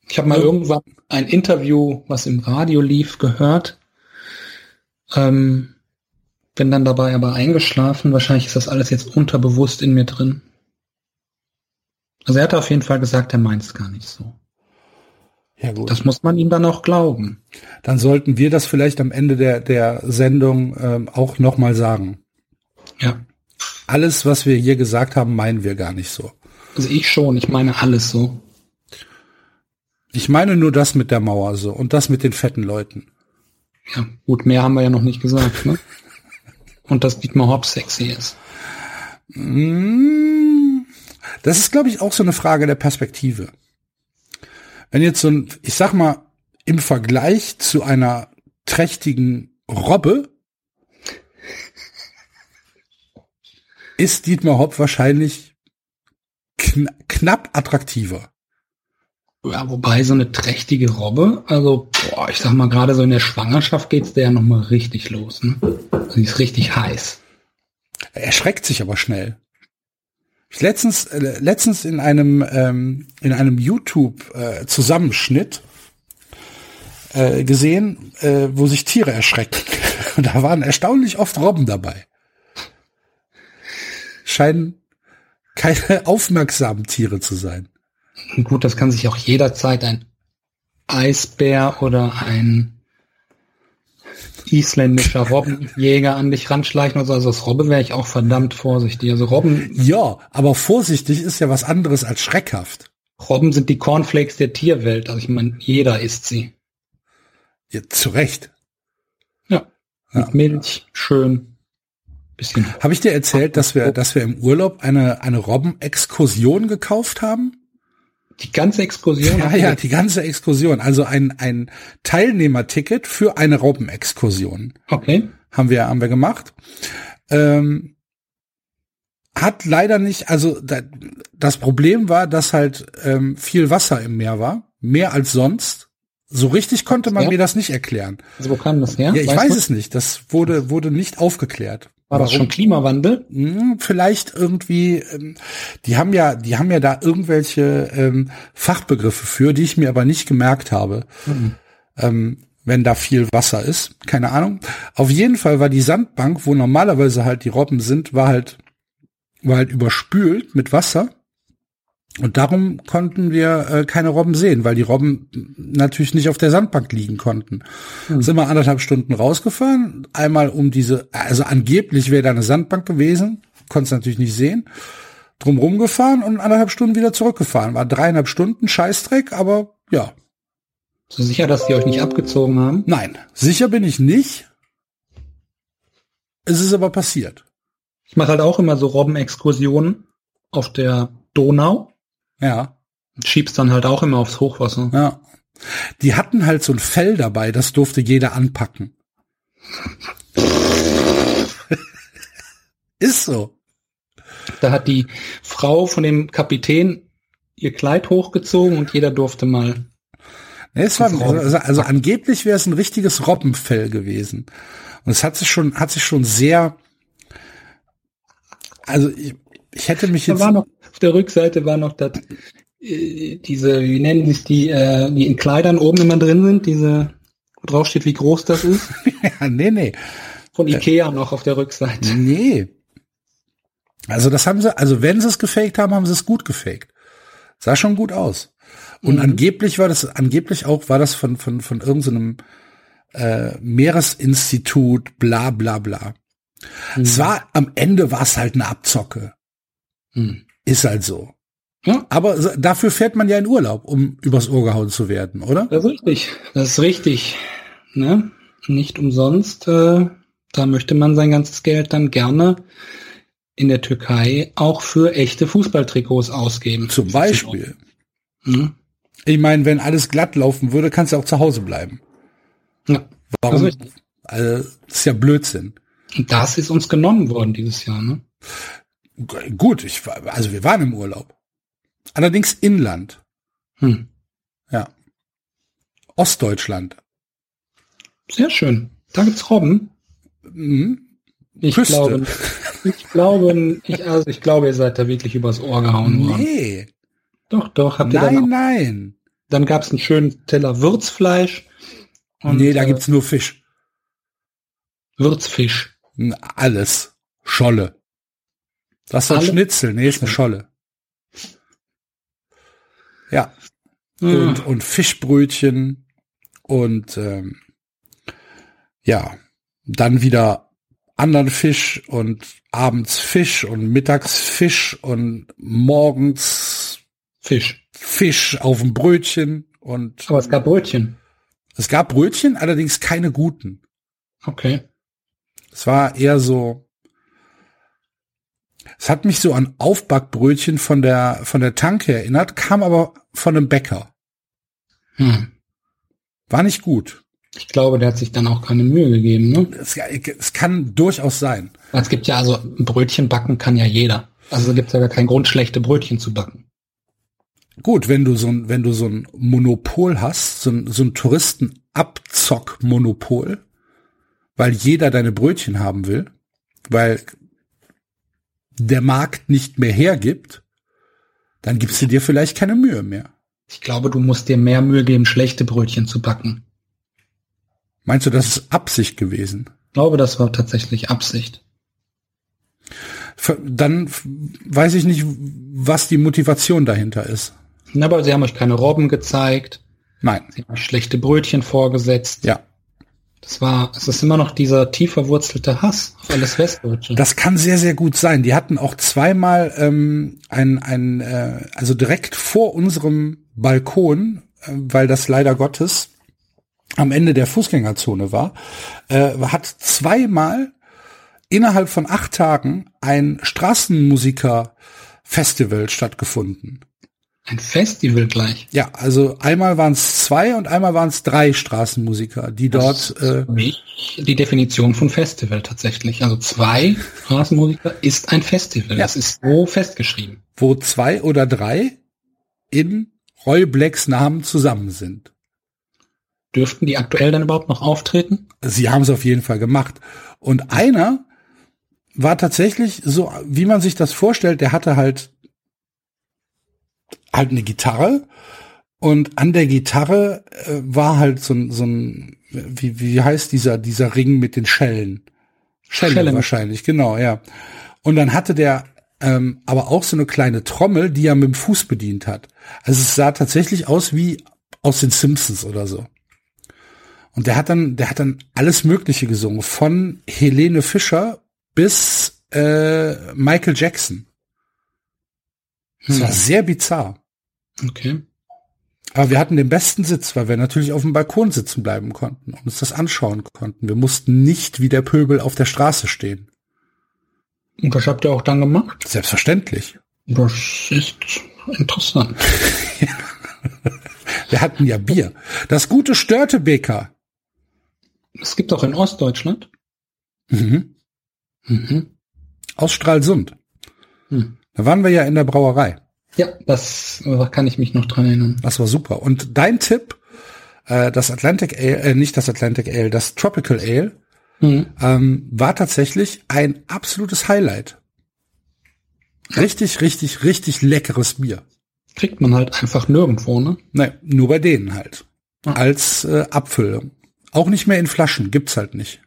Ich habe mal irgendwann ein Interview, was im Radio lief, gehört. Ähm, bin dann dabei aber eingeschlafen. Wahrscheinlich ist das alles jetzt unterbewusst in mir drin. Also er hat auf jeden Fall gesagt, er meint es gar nicht so. Ja, gut. Das muss man ihm dann auch glauben. Dann sollten wir das vielleicht am Ende der, der Sendung ähm, auch nochmal sagen. Ja. Alles, was wir hier gesagt haben, meinen wir gar nicht so. Also ich schon, ich meine alles so. Ich meine nur das mit der Mauer so und das mit den fetten Leuten. Ja, gut, mehr haben wir ja noch nicht gesagt, ne? *laughs* Und dass Dietmar Hopp sexy ist. Mm, Das ist, glaube ich, auch so eine Frage der Perspektive. Wenn jetzt so ein, ich sag mal, im Vergleich zu einer trächtigen Robbe ist Dietmar Hopp wahrscheinlich kn knapp attraktiver. Ja, wobei so eine trächtige Robbe, also boah, ich sag mal gerade so in der Schwangerschaft geht's der ja noch mal richtig los, ne? Also die ist richtig heiß. Er erschreckt sich aber schnell. Ich letztens äh, letztens in einem ähm, in einem YouTube äh, Zusammenschnitt äh, gesehen, äh, wo sich Tiere erschrecken. *laughs* Da waren erstaunlich oft Robben dabei. Scheinen keine *laughs* aufmerksamen Tiere zu sein. Gut, das kann sich auch jederzeit ein Eisbär oder ein isländischer *laughs* Robbenjäger an dich ranschleichen. Also als Robbe wäre ich auch verdammt vorsichtig. Also Robben, Ja, aber vorsichtig ist ja was anderes als schreckhaft. Robben sind die Cornflakes der Tierwelt. Also ich meine, jeder isst sie. Ja, zu Recht. Ja. Mit Milch, schön. Bisschen. Habe ich dir erzählt, dass wir, dass wir im Urlaub eine, eine Robbenexkursion gekauft haben? Die ganze Exkursion. Ja, ja, die ganze Exkursion. Also ein, ein Teilnehmerticket für eine Robbenexkursion Okay. haben wir, haben wir gemacht. Ähm, hat leider nicht, also da, das Problem war, dass halt ähm, viel Wasser im Meer war, mehr als sonst. So richtig konnte man Ja. mir das nicht erklären. Also wo kam das her? Ja, ich weiß du? es nicht. Das wurde, wurde nicht aufgeklärt. War das schon Klimawandel? Hm, vielleicht irgendwie, ähm, die haben ja, die haben ja da irgendwelche ähm, Fachbegriffe für, die ich mir aber nicht gemerkt habe. Ähm, wenn da viel Wasser ist, keine Ahnung. Auf jeden Fall war die Sandbank, wo normalerweise halt die Robben sind, war halt, war halt überspült mit Wasser. Und darum konnten wir äh, keine Robben sehen, weil die Robben natürlich nicht auf der Sandbank liegen konnten. Sind wir anderthalb Stunden rausgefahren, einmal um diese, also angeblich wäre da eine Sandbank gewesen, konntest natürlich nicht sehen, drum rumgefahren und anderthalb Stunden wieder zurückgefahren. War dreieinhalb Stunden Scheißdreck, aber ja, So sicher, dass die euch nicht abgezogen haben? nein, sicher bin ich nicht. Es ist aber passiert. Ich mache halt auch immer so Robbenexkursionen auf der Donau. Ja, Schiebst dann halt auch immer aufs Hochwasser. ja. Die hatten halt so ein Fell dabei, das durfte jeder anpacken. *laughs* ist so. Da hat die Frau von dem Kapitän ihr Kleid hochgezogen und jeder durfte mal. Nee, es war, also, also angeblich wäre es ein richtiges Robbenfell gewesen. Und es hat sich schon, hat sich schon sehr, also ich, ich hätte mich Da jetzt, war noch, auf der Rückseite war noch das, äh, diese, wie nennen sich die, äh, die in Kleidern oben immer drin sind, diese, wo drauf steht, wie groß das ist. *laughs* ja, nee, nee, Von Ikea noch auf der Rückseite. nee. Also das haben sie, also wenn sie es gefaked haben, haben sie es gut gefaked. Sah schon gut aus. Und angeblich war das, angeblich auch war das von, von, von irgendeinem äh, Meeresinstitut, bla bla bla. Es war, am Ende war es halt eine Abzocke. Hm. Ist halt so. Ja, Aber dafür fährt man ja in Urlaub, um übers Ohr gehauen zu werden, oder? das ist richtig. Das ist richtig. Ne? Nicht umsonst. Äh, da möchte man sein ganzes Geld dann gerne in der Türkei auch für echte Fußballtrikots ausgeben. Zum Beispiel. Hm? Ich meine, wenn alles glatt laufen würde, kannst du auch zu Hause bleiben. Ja. Warum? Das ist. Also, das ist ja Blödsinn. Das ist uns genommen worden dieses Jahr. Ne? Gut, ich war, also wir waren im Urlaub. Allerdings Inland. Hm. Ja. Ostdeutschland. Sehr schön. Da gibt's Robben. Mhm. Ich Küste. glaube, *laughs* ich glaube, ich, also ich glaube, ihr seid da wirklich übers Ohr gehauen worden. Nee. Doch, doch, habt ihr Nein, dann nein. dann gab's einen schönen Teller Würzfleisch und nee, da äh, gibt's nur Fisch. Würzfisch. Alles. Scholle. Das ist Alle- Schnitzel. Nee, ist eine Scholle. Ja. Und, und Fischbrötchen und ähm, ja, dann wieder anderen Fisch und abends Fisch und mittags Fisch und morgens Fisch. Fisch auf dem Brötchen und Aber es gab Brötchen. es gab Brötchen, allerdings keine guten. Okay. Es war eher so, es hat mich so an Aufbackbrötchen von der, von der Tanke erinnert, kam aber von einem Bäcker. Hm. War nicht gut. Ich glaube, der hat sich dann auch keine Mühe gegeben. Ne? Es, es kann durchaus sein. Es gibt ja also Brötchen backen kann ja jeder. Also gibt es ja gar keinen Grund, schlechte Brötchen zu backen. Gut, wenn du so ein, wenn du so ein Monopol hast, so ein, so ein Touristenabzock-Monopol, weil jeder deine Brötchen haben will, weil der Markt nicht mehr hergibt, dann gibst du dir vielleicht keine Mühe mehr. Ich glaube, du musst dir mehr Mühe geben, schlechte Brötchen zu backen. Meinst du, das ist Absicht gewesen? Ich glaube, das war tatsächlich Absicht. Dann weiß ich nicht, was die Motivation dahinter ist. Na, Aber sie haben euch keine Robben gezeigt, Nein. sie haben euch schlechte Brötchen vorgesetzt. Ja. Das war, es ist immer noch dieser tief verwurzelte Hass auf alles Westdeutsche. Das kann sehr, sehr gut sein. Die hatten auch zweimal ähm, ein, ein äh, also direkt vor unserem Balkon, äh, weil das leider Gottes am Ende der Fußgängerzone war, äh, hat zweimal innerhalb von acht Tagen ein Straßenmusiker-Festival stattgefunden. Ein Festival gleich. Ja, also einmal waren es zwei und einmal waren es drei Straßenmusiker, die dort äh, die Definition von Festival tatsächlich. Also zwei Straßenmusiker ist ein Festival. Ja. Das ist so festgeschrieben. wo zwei oder drei in Roy Blacks Namen zusammen sind. Dürften die aktuell dann überhaupt noch auftreten? Sie haben es auf jeden Fall gemacht. Und einer war tatsächlich so, wie man sich das vorstellt, der hatte halt halt eine Gitarre und an der Gitarre äh, war halt so ein, so ein wie, wie heißt dieser, dieser Ring mit den Schellen? Schelle Schelle. wahrscheinlich, genau, ja. Und dann hatte der ähm, aber auch so eine kleine Trommel, die er mit dem Fuß bedient hat. Also es sah tatsächlich aus wie aus den Simpsons oder so. Und der hat dann, der hat dann alles Mögliche gesungen, von Helene Fischer bis äh, Michael Jackson. Das war Hm. sehr bizarr. Okay. Aber wir hatten den besten Sitz, weil wir natürlich auf dem Balkon sitzen bleiben konnten und uns das anschauen konnten. Wir mussten nicht wie der Pöbel auf der Straße stehen. Und was habt ihr auch dann gemacht? Selbstverständlich. Das ist interessant. *laughs* Wir hatten ja Bier. Das gute Störtebeker. Es gibt auch in Ostdeutschland. Mhm. Mhm. Aus Stralsund. Hm. Da waren wir ja in der Brauerei. Ja, das äh, kann ich mich noch dran erinnern. Das war super. Und dein Tipp, äh, das Atlantic Ale, äh, nicht das Atlantic Ale, das Tropical Ale, Mhm. ähm, war tatsächlich ein absolutes Highlight. Richtig, richtig, richtig leckeres Bier. Kriegt man halt einfach nirgendwo, ne? Ne, nur bei denen halt. Ja. Als äh, Abfüllung. Auch nicht mehr in Flaschen, gibt's halt nicht.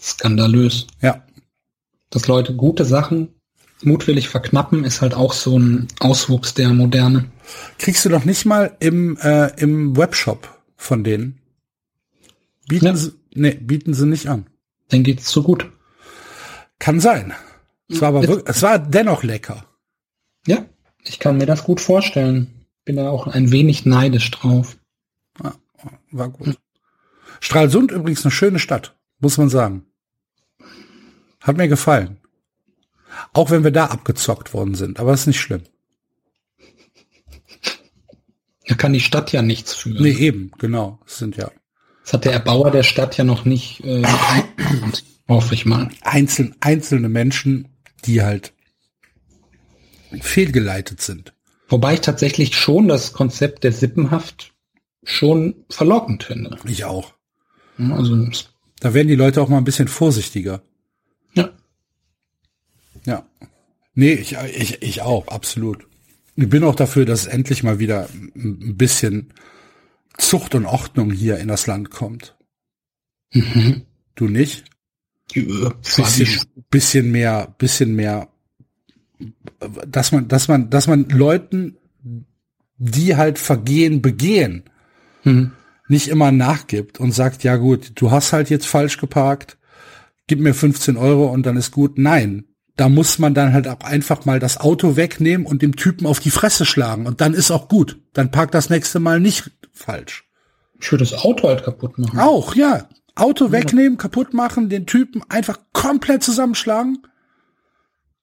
Skandalös. Ja. Dass Leute gute Sachen mutwillig verknappen, ist halt auch so ein Auswuchs der Moderne. Kriegst du doch nicht mal im, äh, im Webshop von denen. Bieten Ja. sie, nee, bieten sie nicht an. Dann geht's zu gut. Kann sein. Es war aber wirklich, es war dennoch lecker. Ja, ich kann mir das gut vorstellen. Bin da auch ein wenig neidisch drauf. Ja, war gut. Stralsund übrigens eine schöne Stadt, muss man sagen. Hat mir gefallen. Auch wenn wir da abgezockt worden sind, aber ist nicht schlimm. Da kann die Stadt ja nichts für. Nee, eben, genau. Es sind ja Das hat der Erbauer der Stadt ja noch nicht äh, hoffe ich mal. einzeln, einzelne Menschen, die halt fehlgeleitet sind. Wobei ich tatsächlich schon das Konzept der Sippenhaft schon verlockend finde. Ich auch. Also, Da werden die Leute auch mal ein bisschen vorsichtiger. Ja. Nee, ich, ich, ich auch, absolut. Ich bin auch dafür, dass endlich mal wieder ein bisschen Zucht und Ordnung hier in das Land kommt. mhm. *laughs* Du nicht? Ja, Bisschen, bisschen mehr, bisschen mehr, dass man, dass man, dass man Leuten, die halt Vergehen begehen, Mhm. nicht immer nachgibt und sagt, ja gut, du hast halt jetzt falsch geparkt, gib mir 15 Euro und dann ist gut. Nein, da muss man dann halt auch einfach mal das Auto wegnehmen und dem Typen auf die Fresse schlagen und dann ist auch gut. Dann parkt das nächste Mal nicht falsch. Ich würde das Auto halt kaputt machen. Auch, ja. Auto wegnehmen, kaputt machen, den Typen einfach komplett zusammenschlagen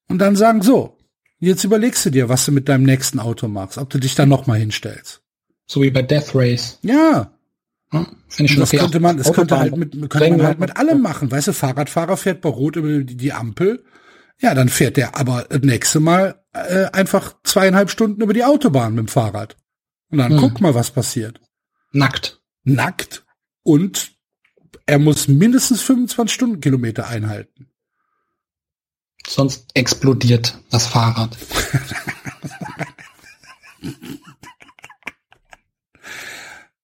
und dann sagen, so, jetzt überlegst du dir, was du mit deinem nächsten Auto machst, ob du dich da noch mal hinstellst. So wie bei Death Race. Ja, finde ich schon das okay. könnte man, das Autobahn- könnte halt mit, könnte man halt mit allem machen. Weißt du, Fahrradfahrer fährt bei Rot über die, die Ampel. Ja, dann fährt der aber das nächste Mal äh, einfach zweieinhalb Stunden über die Autobahn mit dem Fahrrad. Und dann Hm. guck mal, was passiert. Nackt. Nackt und er muss mindestens 25 Stundenkilometer einhalten. Sonst explodiert das Fahrrad. *laughs*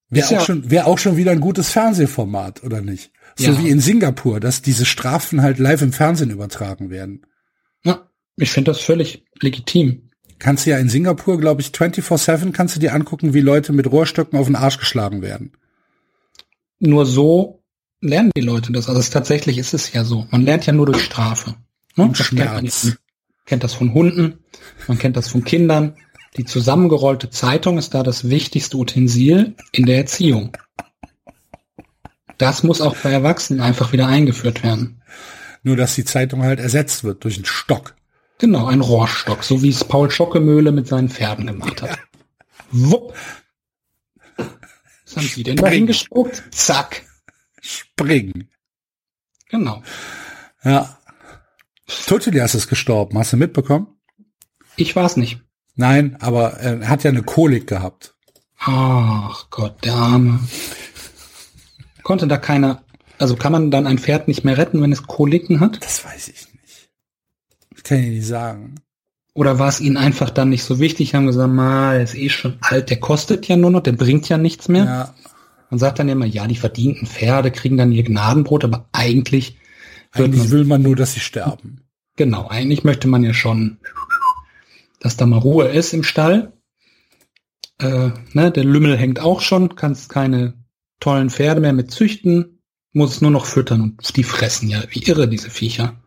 Wäre ja- auch, schon, wär auch schon wieder ein gutes Fernsehformat, oder nicht? So Ja. wie in Singapur, dass diese Strafen halt live im Fernsehen übertragen werden. Ich finde das völlig legitim. Kannst du ja in Singapur, glaube ich, 24-7 kannst du dir angucken, wie Leute mit Rohrstöcken auf den Arsch geschlagen werden. Nur so lernen die Leute das. Also es, tatsächlich ist es ja so. Man lernt ja nur durch Strafe. Ne? Und Das kennt man, Schmerz. kennt das von Hunden, man kennt das von Kindern. Die zusammengerollte Zeitung ist da das wichtigste Utensil in der Erziehung. Das muss auch bei Erwachsenen einfach wieder eingeführt werden. Nur, dass die Zeitung halt ersetzt wird durch einen Stock. Genau, ein Rohrstock, so wie es Paul Schockemöhle mit seinen Pferden gemacht hat. Wupp. Was haben Sie denn da hingespuckt? Zack. Springen. Genau. Ja. Totilias ist gestorben. Hast du mitbekommen? Ich war's nicht. Nein, aber äh, er hat ja eine Kolik gehabt. Ach Gott, der Arme. Konnte da keiner, also kann man dann ein Pferd nicht mehr retten, wenn es Koliken hat? Das weiß ich nicht. Kann ich nicht sagen. Oder war es ihnen einfach dann nicht so wichtig, haben gesagt, ma, der ist eh schon alt, der kostet ja nur noch, der bringt ja nichts mehr. Ja, Man sagt dann immer, ja, die verdienten Pferde kriegen dann ihr Gnadenbrot, aber eigentlich eigentlich man, will man nur, dass sie sterben. genau, eigentlich möchte man ja schon, dass da mal Ruhe ist im Stall. Äh, ne, der Lümmel hängt auch schon, kannst keine tollen Pferde mehr mit züchten, muss es nur noch füttern und die fressen ja wie irre, diese Viecher.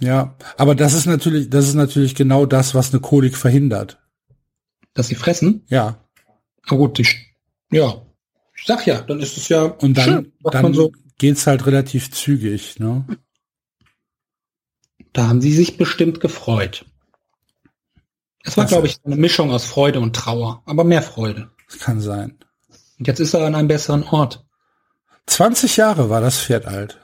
Ja, aber das ist natürlich, das ist natürlich genau das, was eine Kolik verhindert. Dass sie fressen? Ja. Na gut, die, ja, ich sag ja, dann ist es ja Und dann, schön, dann so. geht's halt relativ zügig, ne? Da haben sie sich bestimmt gefreut. Es war, Das- glaube ich, eine Mischung aus Freude und Trauer, aber mehr Freude. Das kann sein. Und jetzt ist er an einem besseren Ort. 20 Jahre war das Pferd alt.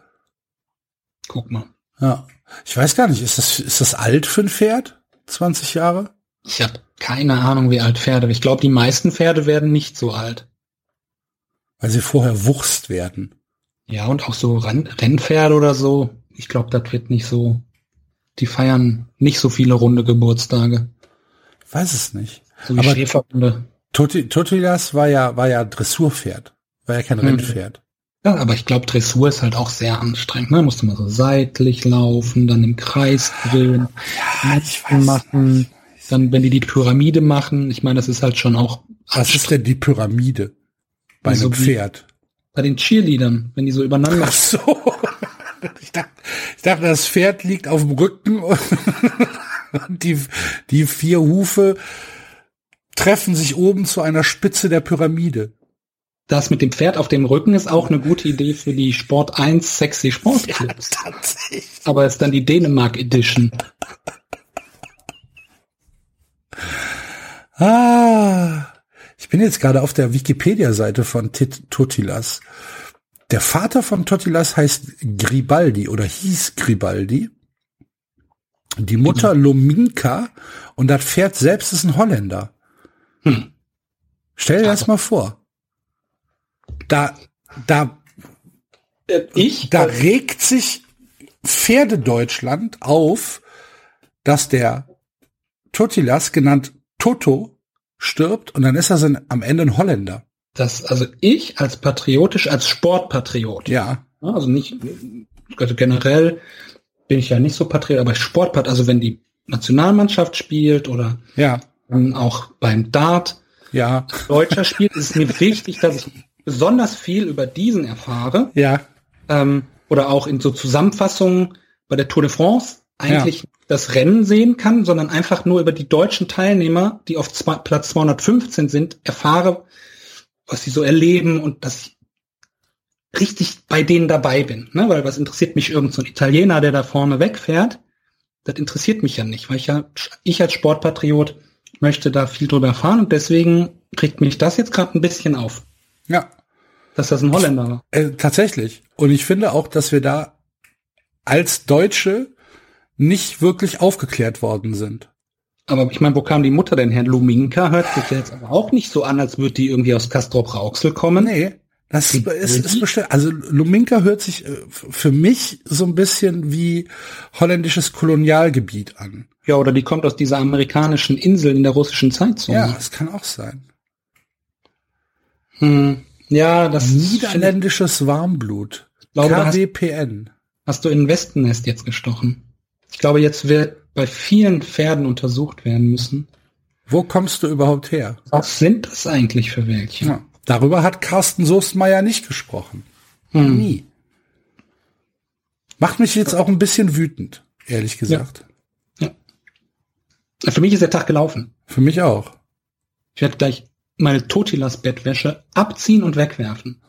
Guck mal. Ja. Ich weiß gar nicht, ist das, ist das alt für ein Pferd? 20 Jahre? Ich habe keine Ahnung, wie alt Pferde. Ich glaube, die meisten Pferde werden nicht so alt. Weil sie vorher Wurst werden. Ja, und auch so Renn Rennpferde oder so. Ich glaube, das wird nicht so. Die feiern nicht so viele runde Geburtstage. Ich weiß es nicht. So wie Aber- Schäferhunde. Totilas war ja, war ja Dressurpferd. War ja kein Mhm. Rennpferd. Ja, aber ich glaube, Dressur ist halt auch sehr anstrengend. Ne? Musste mal so seitlich laufen, dann im Kreis drehen, Ja, machen. Dann, wenn die die Pyramide machen, ich meine, das ist halt schon auch Was ist denn die Pyramide bei So einem wie- Pferd? Bei den Cheerleadern, wenn die so übereinander. Ach so. *laughs* Ich dachte, ich dachte, das Pferd liegt auf dem Rücken und die, die vier Hufe treffen sich oben zu einer Spitze der Pyramide. Das mit dem Pferd auf dem Rücken ist auch eine gute Idee für die Sport 1 Sexy Sportclubs. tatsächlich. Aber ist dann die Dänemark Edition. Ah, ich bin jetzt gerade auf der Wikipedia-Seite von Tit Totilas. Der Vater von Totilas heißt Gribaldi oder hieß Gribaldi. Die Mutter Lominka und das Pferd selbst ist ein Holländer. Hm. Stell dir das mal vor. Da, da, Äh, Ich? da regt sich Pferdedeutschland auf, dass der Totilas, genannt Toto, stirbt und dann ist er am Ende ein Holländer. Das, also ich als patriotisch, als Sportpatriot. Ja, Also nicht, also generell bin ich ja nicht so patriot, aber Sportpart, also wenn die Nationalmannschaft spielt oder ja, auch beim Dart ja, Deutscher spielt, ist es mir wichtig, dass ich besonders viel über diesen erfahre. ja, ähm, oder auch in so Zusammenfassungen bei der Tour de France eigentlich das Rennen sehen kann, sondern einfach nur über die deutschen Teilnehmer, die auf zwei, Platz 215 sind, erfahre, was sie so erleben und dass ich richtig bei denen dabei bin. Ne? Weil was interessiert mich irgend so ein Italiener, der da vorne wegfährt? Das interessiert mich ja nicht, weil ich ja, ich als Sportpatriot möchte da viel drüber erfahren und deswegen kriegt mich das jetzt gerade ein bisschen auf, ja. Dass das ein Holländer war. Äh, tatsächlich. Und ich finde auch, dass wir da als Deutsche nicht wirklich aufgeklärt worden sind. Aber ich meine, wo kam die Mutter denn her? Luminka hört sich jetzt aber auch nicht so an, als würde die irgendwie aus Castrop Rauxel kommen. Nee, das Wie- ist, ist bestimmt, also Luminka hört sich äh, für mich so ein bisschen wie holländisches Kolonialgebiet an. Ja, oder die kommt aus dieser amerikanischen Insel in der russischen Zeitzone. Ja, das kann auch sein. hm. Ja das Niederländisches Warmblut. glaube, da hast- KWPN. hast du in ein Wespennest jetzt gestochen. Ich glaube, jetzt wird bei vielen Pferden untersucht werden müssen. Wo kommst du überhaupt her? Was sind das eigentlich für welche? Ja. Darüber hat Carsten Soestmeier nicht gesprochen. Hm. Nie. Macht mich jetzt auch ein bisschen wütend, ehrlich gesagt. Für mich ist der Tag gelaufen. Für mich auch. Ich werde gleich meine Totilas-Bettwäsche abziehen und wegwerfen.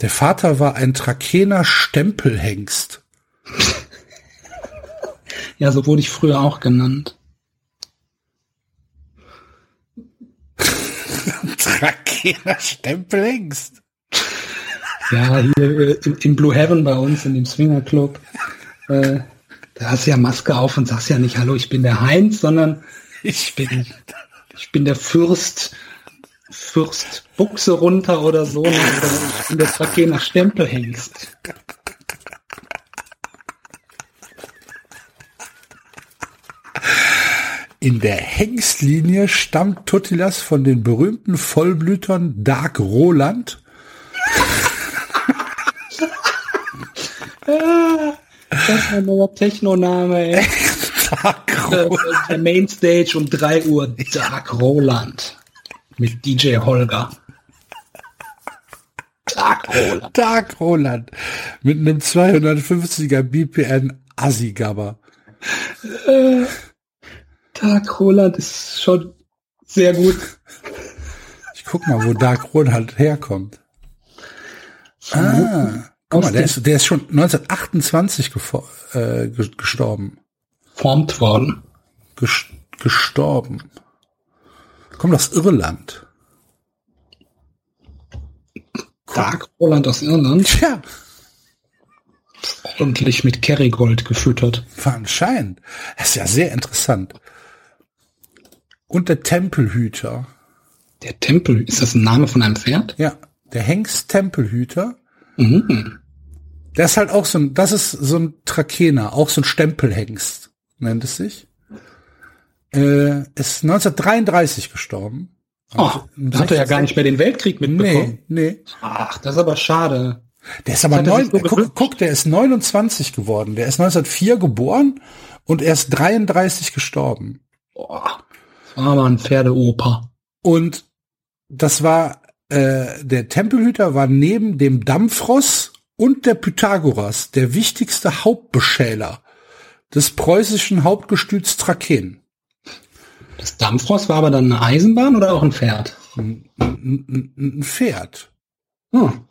Der Vater war ein Trakener Stempelhengst. *laughs* Ja, so wurde ich früher auch genannt. *laughs* Trakener Stempelhengst. Ja, hier äh, im, im Blue Heaven bei uns, in dem Swinger Club, äh, da hast du ja Maske auf und sagst ja nicht, hallo, ich bin der Heinz, sondern ich bin, *laughs* ich bin der Fürst, Fürst Buchse runter oder so, oder ich bin der Trakener Stempelhengst. In der Hengstlinie stammt Totilas von den berühmten Vollblütern Dark Roland, Das ist ein neuer Techno-Name, ey. Dark Äh, Roland, der Mainstage um 3 Uhr, Dark Roland. Mit DJ Holger. Dark Roland. Dark Roland mit einem 250er BPN Assigabber. Dark Roland ist schon sehr gut. Ich guck mal, wo Dark Roland herkommt. Ah, guck mal, der ist, der ist schon 1928 gefo- äh, ge- gestorben. Formt worden. Ges gestorben. Kommt aus Irland. Dark Roland aus Irland. Tja, Ordentlich mit Kerrygold gefüttert. anscheinend. Das ist ja sehr interessant. Und der Tempelhüter. Der Tempel, ist das ein Name von einem Pferd? Ja, der Hengst Tempelhüter. Mhm. Der ist halt auch so ein, das ist so ein Trakener, auch so ein Stempelhengst, nennt es sich. Äh, ist 1933 gestorben. Oh, da hat er ja gar nicht mehr den Weltkrieg mitbekommen. Nee, nee. Ach, das ist aber schade. Der ist aber er neun, so guck, guck, der ist 29 geworden. Der ist 1904 geboren und er ist 33 gestorben. Boah, das war mal ein Pferdeoper. Und das war äh, der Tempelhüter war neben dem Dampfross und der Pythagoras der wichtigste Hauptbeschäler des preußischen Hauptgestüts Trakehn. Das Dampfross war aber dann eine Eisenbahn oder auch ein Pferd? Ein, ein, ein Pferd. Hm.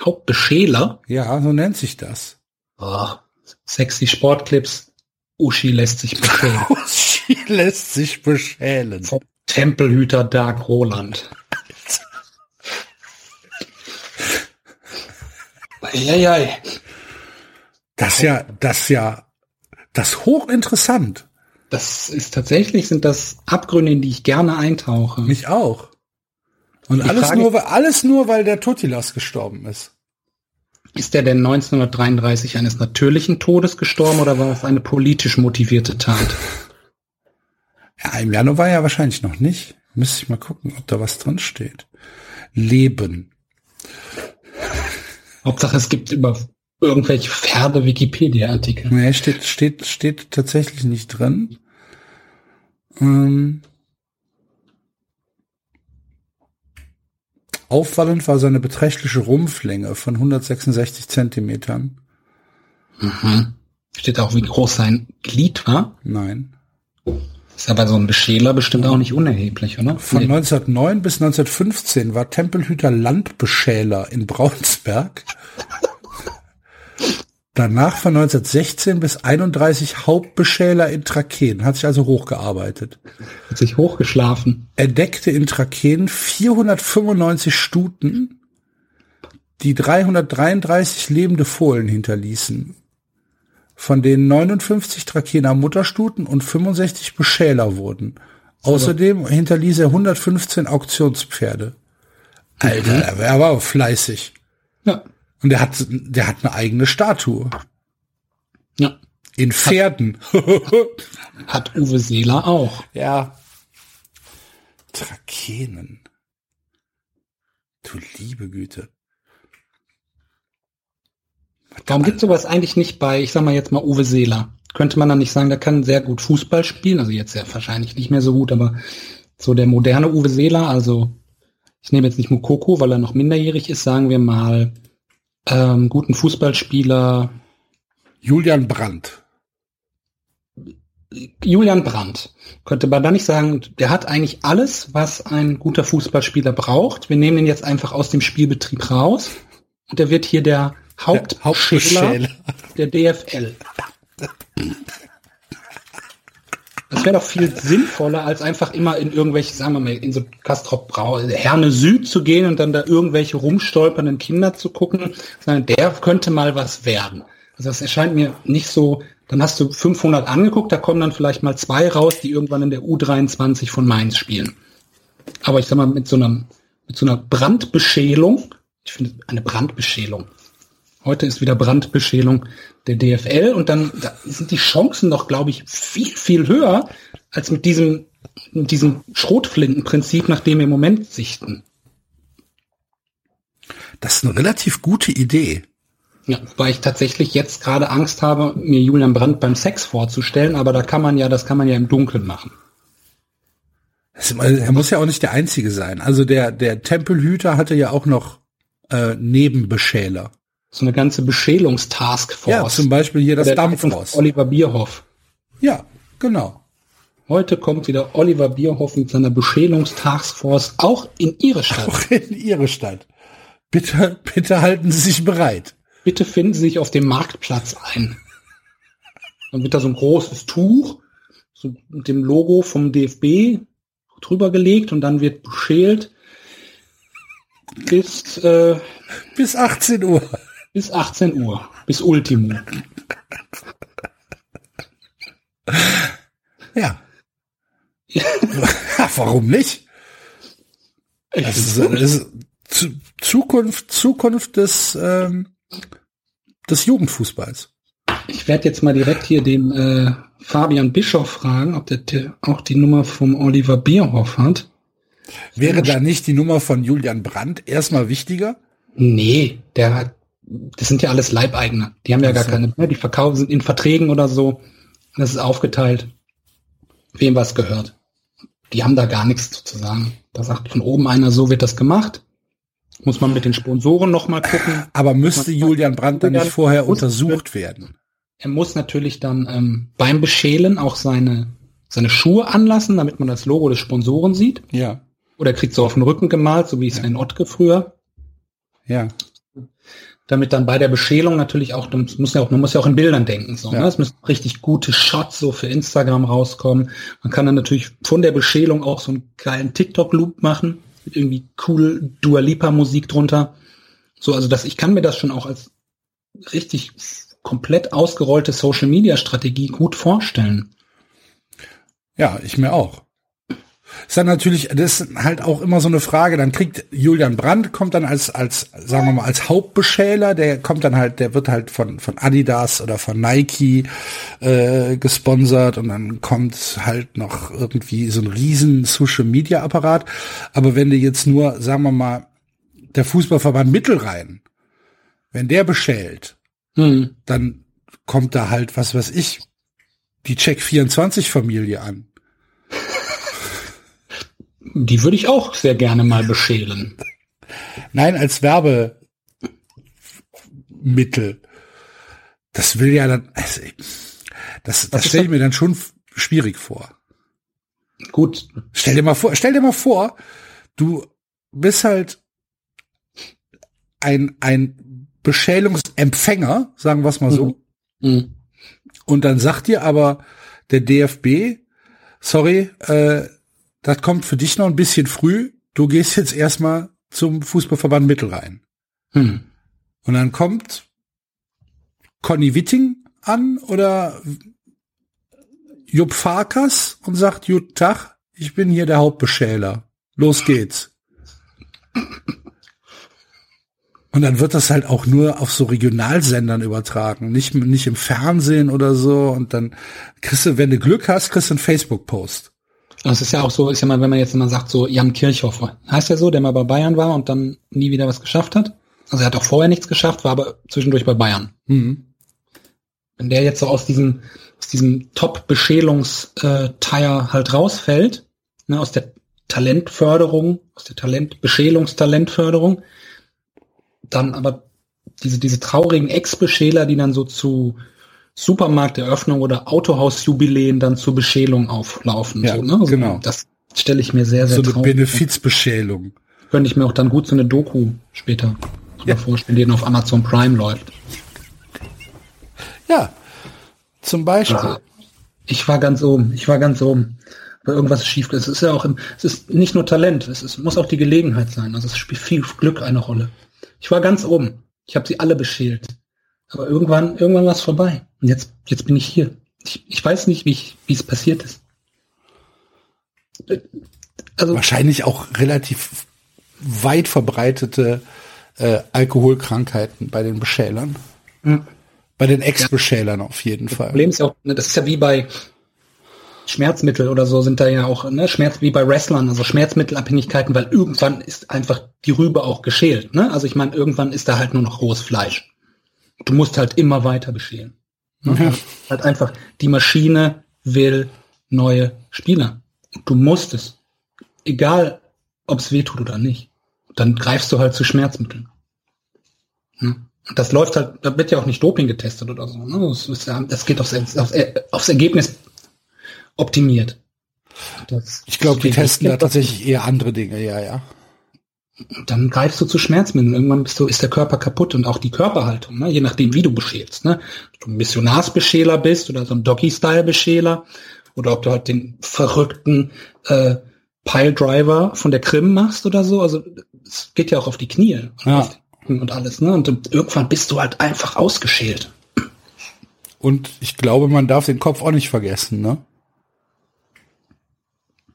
Hauptbeschäler? Ja, so nennt sich das. Oh, sexy Sportclips. Uschi lässt sich beschälen. *laughs* Uschi lässt sich beschälen. Vom Tempelhüter Dark Roland. *laughs* Eieiei. Das ja, das ja, das hochinteressant. Das ist tatsächlich, sind das Abgründe, in die ich gerne eintauche. Mich auch. Und Die alles Frage- nur, weil- alles nur, weil der Totilas gestorben ist. Ist er denn 1933 eines natürlichen Todes gestorben oder war es eine politisch motivierte Tat? Ja, im Januar war ja wahrscheinlich noch nicht. Müsste ich mal gucken, ob da was drin steht. Leben. Hauptsache, es gibt über irgendwelche Pferde Wikipedia-Artikel. Nee, steht, steht, steht tatsächlich nicht drin. Ähm, auffallend war seine beträchtliche Rumpflänge von 166 Zentimetern. Mhm. Steht auch, wie groß sein Glied war. Nein. Ist aber so ein Beschäler bestimmt auch nicht unerheblich, oder? Von Nee. 1909 bis 1915 war Tempelhüter Landbeschäler in Braunsberg. *laughs* Danach von 1916 bis 31 Hauptbeschäler in Trakehn, hat sich also hochgearbeitet. Hat sich hochgeschlafen. Er deckte in Trakehn 495 Stuten, die 333 lebende Fohlen hinterließen. Von denen 59 Trakener Mutterstuten und 65 Beschäler wurden. Außerdem hinterließ er 115 Auktionspferde. Alter, er war auch fleißig. Ja. Und der hat, der hat eine eigene Statue. Ja. In Pferden. *laughs* Hat Uwe Seeler auch. ja. Trakehnen. Du liebe Güte. Warum gibt sowas eigentlich nicht bei, ich sag mal jetzt mal Uwe Seeler? Könnte man dann nicht sagen, der kann sehr gut Fußball spielen, also jetzt ja wahrscheinlich nicht mehr so gut, aber so der moderne Uwe Seeler, also ich nehme jetzt nicht Mukoko, weil er noch minderjährig ist, sagen wir mal, ähm, guten Fußballspieler Julian Brandt. Julian Brandt. Könnte man da nicht sagen, der hat eigentlich alles, was ein guter Fußballspieler braucht. Wir nehmen ihn jetzt einfach aus dem Spielbetrieb raus und er wird hier der Hauptspieler Hauptbeschäler. der DFL. Das wäre doch viel sinnvoller, als einfach immer in irgendwelche, sagen wir mal, in so Kastrop Brau, Herne Süd zu gehen und dann da irgendwelche rumstolpernden Kinder zu gucken, sondern der könnte mal was werden. Also das erscheint mir nicht so, dann hast du 500 angeguckt, da kommen dann vielleicht mal zwei raus, die irgendwann in der U23 von Mainz spielen. Aber ich sag mal, mit so einer, mit so einer Brandbeschälung, ich finde eine Brandbeschälung, Heute ist wieder Brandbeschälung der DFL und dann da sind die Chancen doch, glaube ich, viel, viel höher als mit diesem, mit diesem Schrotflintenprinzip, nach dem wir im Moment sichten. Das ist eine relativ gute Idee. Ja, weil ich tatsächlich jetzt gerade Angst habe, mir Julian Brandt beim Sex vorzustellen, aber da kann man ja, das kann man ja im Dunkeln machen. Er muss ja auch nicht der Einzige sein. Also der, der Tempelhüter hatte ja auch noch äh, Nebenbeschäler. So eine ganze Beschälungstaskforce. Ja, zum Beispiel hier das Dampfross. Oliver Bierhoff. Ja, genau. Heute kommt wieder Oliver Bierhoff mit seiner Beschälungstaskforce auch in Ihre Stadt. Auch in Ihre Stadt. Bitte, bitte halten Sie sich bereit. bitte finden Sie sich auf dem Marktplatz ein. Dann wird da so ein großes Tuch so mit dem Logo vom DFB drüber gelegt und dann wird beschält bis, äh, Bis 18 Uhr. Bis 18 Uhr, bis Ultimo. Ja. ja *laughs* warum nicht? Ich Das ist, ist zu, Zukunft, Zukunft des, ähm, des Jugendfußballs. Ich werde jetzt mal direkt hier den äh, Fabian Bischof fragen, ob der, der auch die Nummer vom Oliver Bierhoff hat. Wäre da nicht die Nummer von Julian Brandt erstmal wichtiger? Nee, der hat, das sind ja alles Leibeigene. Die haben ja gar keine mehr. Die verkaufen sind in Verträgen oder so. Das ist aufgeteilt, wem was gehört. Die haben da gar nichts zu sagen. Da sagt von oben einer, so wird das gemacht. Muss man mit den Sponsoren noch mal gucken. Aber müsste Julian Brandt dann nicht vorher untersucht werden? Er muss natürlich dann ähm, beim Beschälen auch seine, seine Schuhe anlassen, damit man das Logo des Sponsoren sieht. Ja. Oder kriegt so auf den Rücken gemalt, so wie Sven Ottke früher. Ja. Damit dann bei der Beschälung natürlich auch, das muss ja auch, man muss ja auch in Bildern denken. So, Ja. ne? Es müssen richtig gute Shots so für Instagram rauskommen. Man kann dann natürlich von der Beschälung auch so einen geilen TikTok-Loop machen, mit irgendwie cool Dua Lipa Musik drunter. So, also das, ich kann mir das schon auch als richtig komplett ausgerollte Social Media Strategie gut vorstellen. Ja, ich mir auch. Ist dann natürlich, das ist halt auch immer so eine Frage, dann kriegt Julian Brandt, kommt dann als, als, sagen wir mal, als Hauptbeschäler, der kommt dann halt, der wird halt von, von Adidas oder von Nike äh, gesponsert und dann kommt halt noch irgendwie so ein riesen Social Media Apparat. Aber wenn du jetzt nur, sagen wir mal, der Fußballverband Mittelrhein, wenn der beschält, Hm. dann kommt da halt, was weiß ich, die Check24-Familie an. Die würde ich auch sehr gerne mal beschälen. Nein, als Werbemittel. Das will ja dann, also, das, das stelle ich mir dann schon schwierig vor. Gut, Stell dir mal vor, stell dir mal vor, du bist halt ein, ein Beschälungsempfänger, sagen wir es mal so, hm. und dann sagt dir aber der DFB, sorry, äh, das kommt für dich noch ein bisschen früh, du gehst jetzt erstmal zum Fußballverband Mittelrhein. Hm. Und dann kommt Conny Witting an oder Jupp Farkas und sagt, Guten Tag, ich bin hier der Hauptbeschäler. Los geht's. Und dann wird das halt auch nur auf so Regionalsendern übertragen, nicht, nicht im Fernsehen oder so. Und dann kriegst du, wenn du Glück hast, kriegst du einen Facebook-Post. Das ist ja auch so, ist ja mal, wenn man jetzt immer sagt, so Jan Kirchhoff, heißt ja so, der mal bei Bayern war und dann nie wieder was geschafft hat. Also er hat auch vorher nichts geschafft, war aber zwischendurch bei Bayern. Mhm. Wenn der jetzt so aus diesem, aus diesem Top-Beschälungstire halt rausfällt, ne, aus der Talentförderung, aus der Talent, Beschälungstalentförderung, dann aber diese, diese traurigen Ex-Beschäler, die dann so zu Supermarkteröffnung oder Autohausjubiläen dann zur Beschälung auflaufen. Ja, so, ne? also genau. Das stelle ich mir sehr, sehr So eine traurig. Benefizbeschälung. Könnte ich mir auch dann gut so eine Doku später Ja. vorstellen, die dann auf Amazon Prime läuft. Ja, zum Beispiel. Also, ich war ganz oben, ich war ganz oben. Weil irgendwas schief. Es ist ja auch im, es ist nicht nur Talent, es ist, muss auch die Gelegenheit sein. Also es spielt viel Glück eine Rolle. Ich war ganz oben. Ich habe sie alle beschält. Aber irgendwann, irgendwann war es vorbei. Und jetzt, jetzt bin ich hier. Ich, ich weiß nicht, wie ich, wie es passiert ist. Also, wahrscheinlich auch relativ weit verbreitete äh, Alkoholkrankheiten bei den Beschälern. Ja. Bei den Ex-Beschälern auf jeden Fall. Problem ist ja auch, ne, das ist ja wie bei Schmerzmittel oder so sind da ja auch, ne, Schmerz wie bei Wrestlern, also Schmerzmittelabhängigkeiten, weil irgendwann ist einfach die Rübe auch geschält, ne? Also ich meine, irgendwann ist da halt nur noch rohes Fleisch. Du musst halt immer weiter beschälen. Ne? Ja. Halt einfach, die Maschine will neue Spieler. Du musst es. Egal, ob es weh tut oder nicht. Dann greifst du halt zu Schmerzmitteln. Ne? Und Das läuft halt, da wird ja auch nicht Doping getestet oder so. Ne? Das, ja, das geht aufs, aufs, aufs Ergebnis optimiert. Das, Ich glaube, die testen da tatsächlich eher andere Dinge, ja, ja. Dann greifst du zu Schmerzmitteln. Irgendwann bist du, ist der Körper kaputt und auch die Körperhaltung, ne? je nachdem, wie du beschälst. Ne? Ob du ein Missionarsbeschäler bist oder so ein Doggy-Style-Beschäler oder ob du halt den verrückten äh, Piledriver von der Krim machst oder so. Also es geht ja auch auf die Knie und, Ja. und alles. Ne? Und irgendwann bist du halt einfach ausgeschält. Und ich glaube, man darf den Kopf auch nicht vergessen, ne?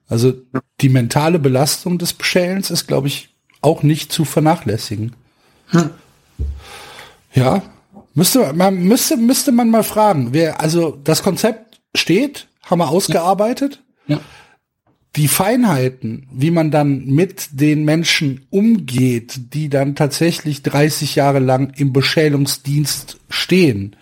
Also die mentale Belastung des Beschälens ist, glaube ich, auch nicht zu vernachlässigen. Hm. Ja, müsste man müsste müsste man mal fragen. Wer also das Konzept steht, haben wir ausgearbeitet. Ja. Die Feinheiten, wie man dann mit den Menschen umgeht, die dann tatsächlich 30 Jahre lang im Beschälungsdienst stehen,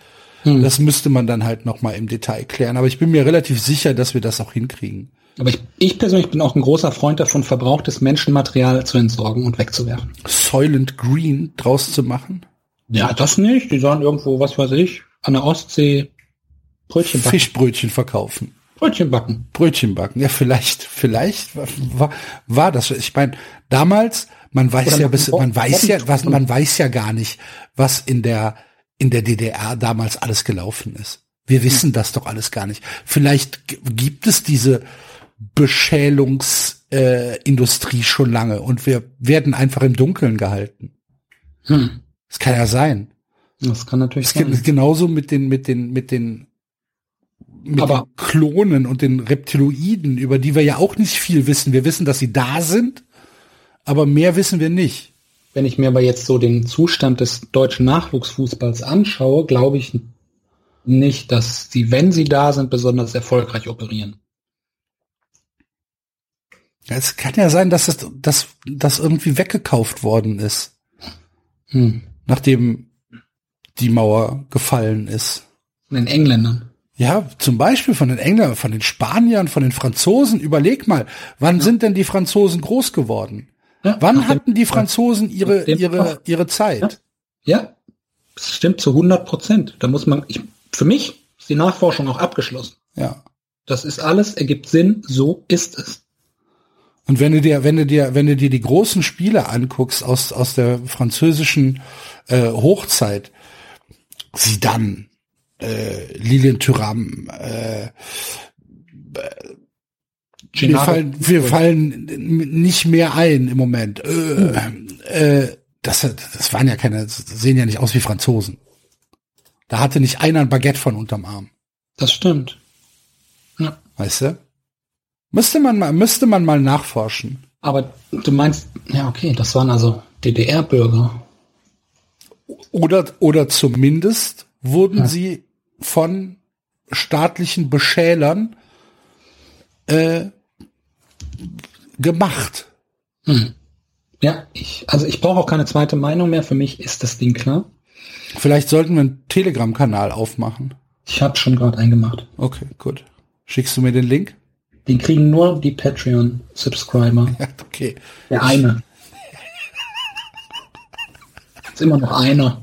das müsste man dann halt noch mal im Detail klären. Aber ich bin mir relativ sicher, dass wir das auch hinkriegen. Aber ich, ich persönlich bin auch ein großer Freund davon, verbrauchtes Menschenmaterial zu entsorgen und wegzuwerfen. Soylent Green draus zu machen? Ja, das nicht. Die sollen irgendwo, was weiß ich, an der Ostsee Brötchen backen. Fischbrötchen verkaufen. Brötchen backen. Brötchen backen. Ja, vielleicht, vielleicht war, war das. Ich meine, damals, man weiß Oder ja bis, man weiß ja, was, man weiß ja gar nicht, was in der in der DDR damals alles gelaufen ist. Wir wissen das doch alles gar nicht. Vielleicht gibt es diese Beschälungsindustrie äh, schon lange und wir werden einfach im Dunkeln gehalten. Hm. Das kann ja sein. Das kann natürlich Es gibt sein. genauso mit den, mit den, mit den, mit Aber- den Klonen und den Reptiloiden, über die wir ja auch nicht viel wissen. Wir wissen, dass sie da sind, aber mehr wissen wir nicht. Wenn ich mir aber jetzt so den Zustand des deutschen Nachwuchsfußballs anschaue, glaube ich nicht, dass sie, wenn sie da sind, besonders erfolgreich operieren. Ja, Es kann ja sein, dass das, dass das irgendwie weggekauft worden ist, Hm. nachdem die Mauer gefallen ist. Von den Engländern. Ja, zum Beispiel von den Engländern, von den Spaniern, von den Franzosen. Überleg mal, wann sind denn die Franzosen groß geworden? Ja, Wann hatten die Franzosen ihre, ihre, ihre Zeit? Ja, das stimmt zu 100 Prozent. Da muss man, ich, für mich ist die Nachforschung auch abgeschlossen. Ja. Das ist alles, ergibt Sinn, so ist es. Und wenn du dir, wenn du dir, wenn du dir die großen Spiele anguckst aus, aus der französischen äh, Hochzeit, sie dann äh, Lilian Thuram, äh, wir fallen, wir fallen nicht mehr ein im Moment. Äh, äh, das, das waren ja keine, sehen ja nicht aus wie Franzosen. Da hatte nicht einer ein Baguette von unterm Arm, Das stimmt. Ja. weißt du? Müsste man mal, müsste man mal nachforschen. Aber du meinst, ja, okay, das waren also DDR-Bürger. Oder, oder zumindest wurden sie von staatlichen Beschälern äh, gemacht. Ja, ich, also ich brauche auch keine zweite Meinung mehr. Für mich ist das Ding klar. Vielleicht sollten wir einen Telegram-Kanal aufmachen. Ich habe schon gerade eingemacht. Okay, gut. Schickst du mir den Link? Den kriegen nur die Patreon-Subscriber. *laughs* Okay. Der eine. Ist immer noch einer.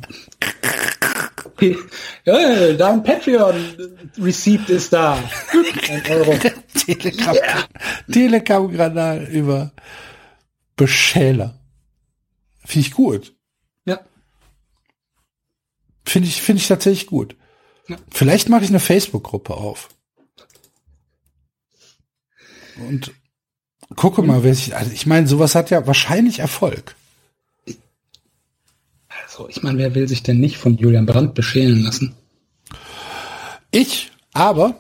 Ja, dein Patreon-Receipt ist da. Ein Euro. *laughs* Telegram, Telegram-Kanal über Beschäler. Finde ich gut. Ja. Finde ich, finde ich tatsächlich gut. Ja. Vielleicht mache ich eine Facebook-Gruppe auf. Und gucke mal, wer sich, also ich meine, sowas hat ja wahrscheinlich Erfolg. Also, ich meine, wer will sich denn nicht von Julian Brandt beschälen lassen? Ich, aber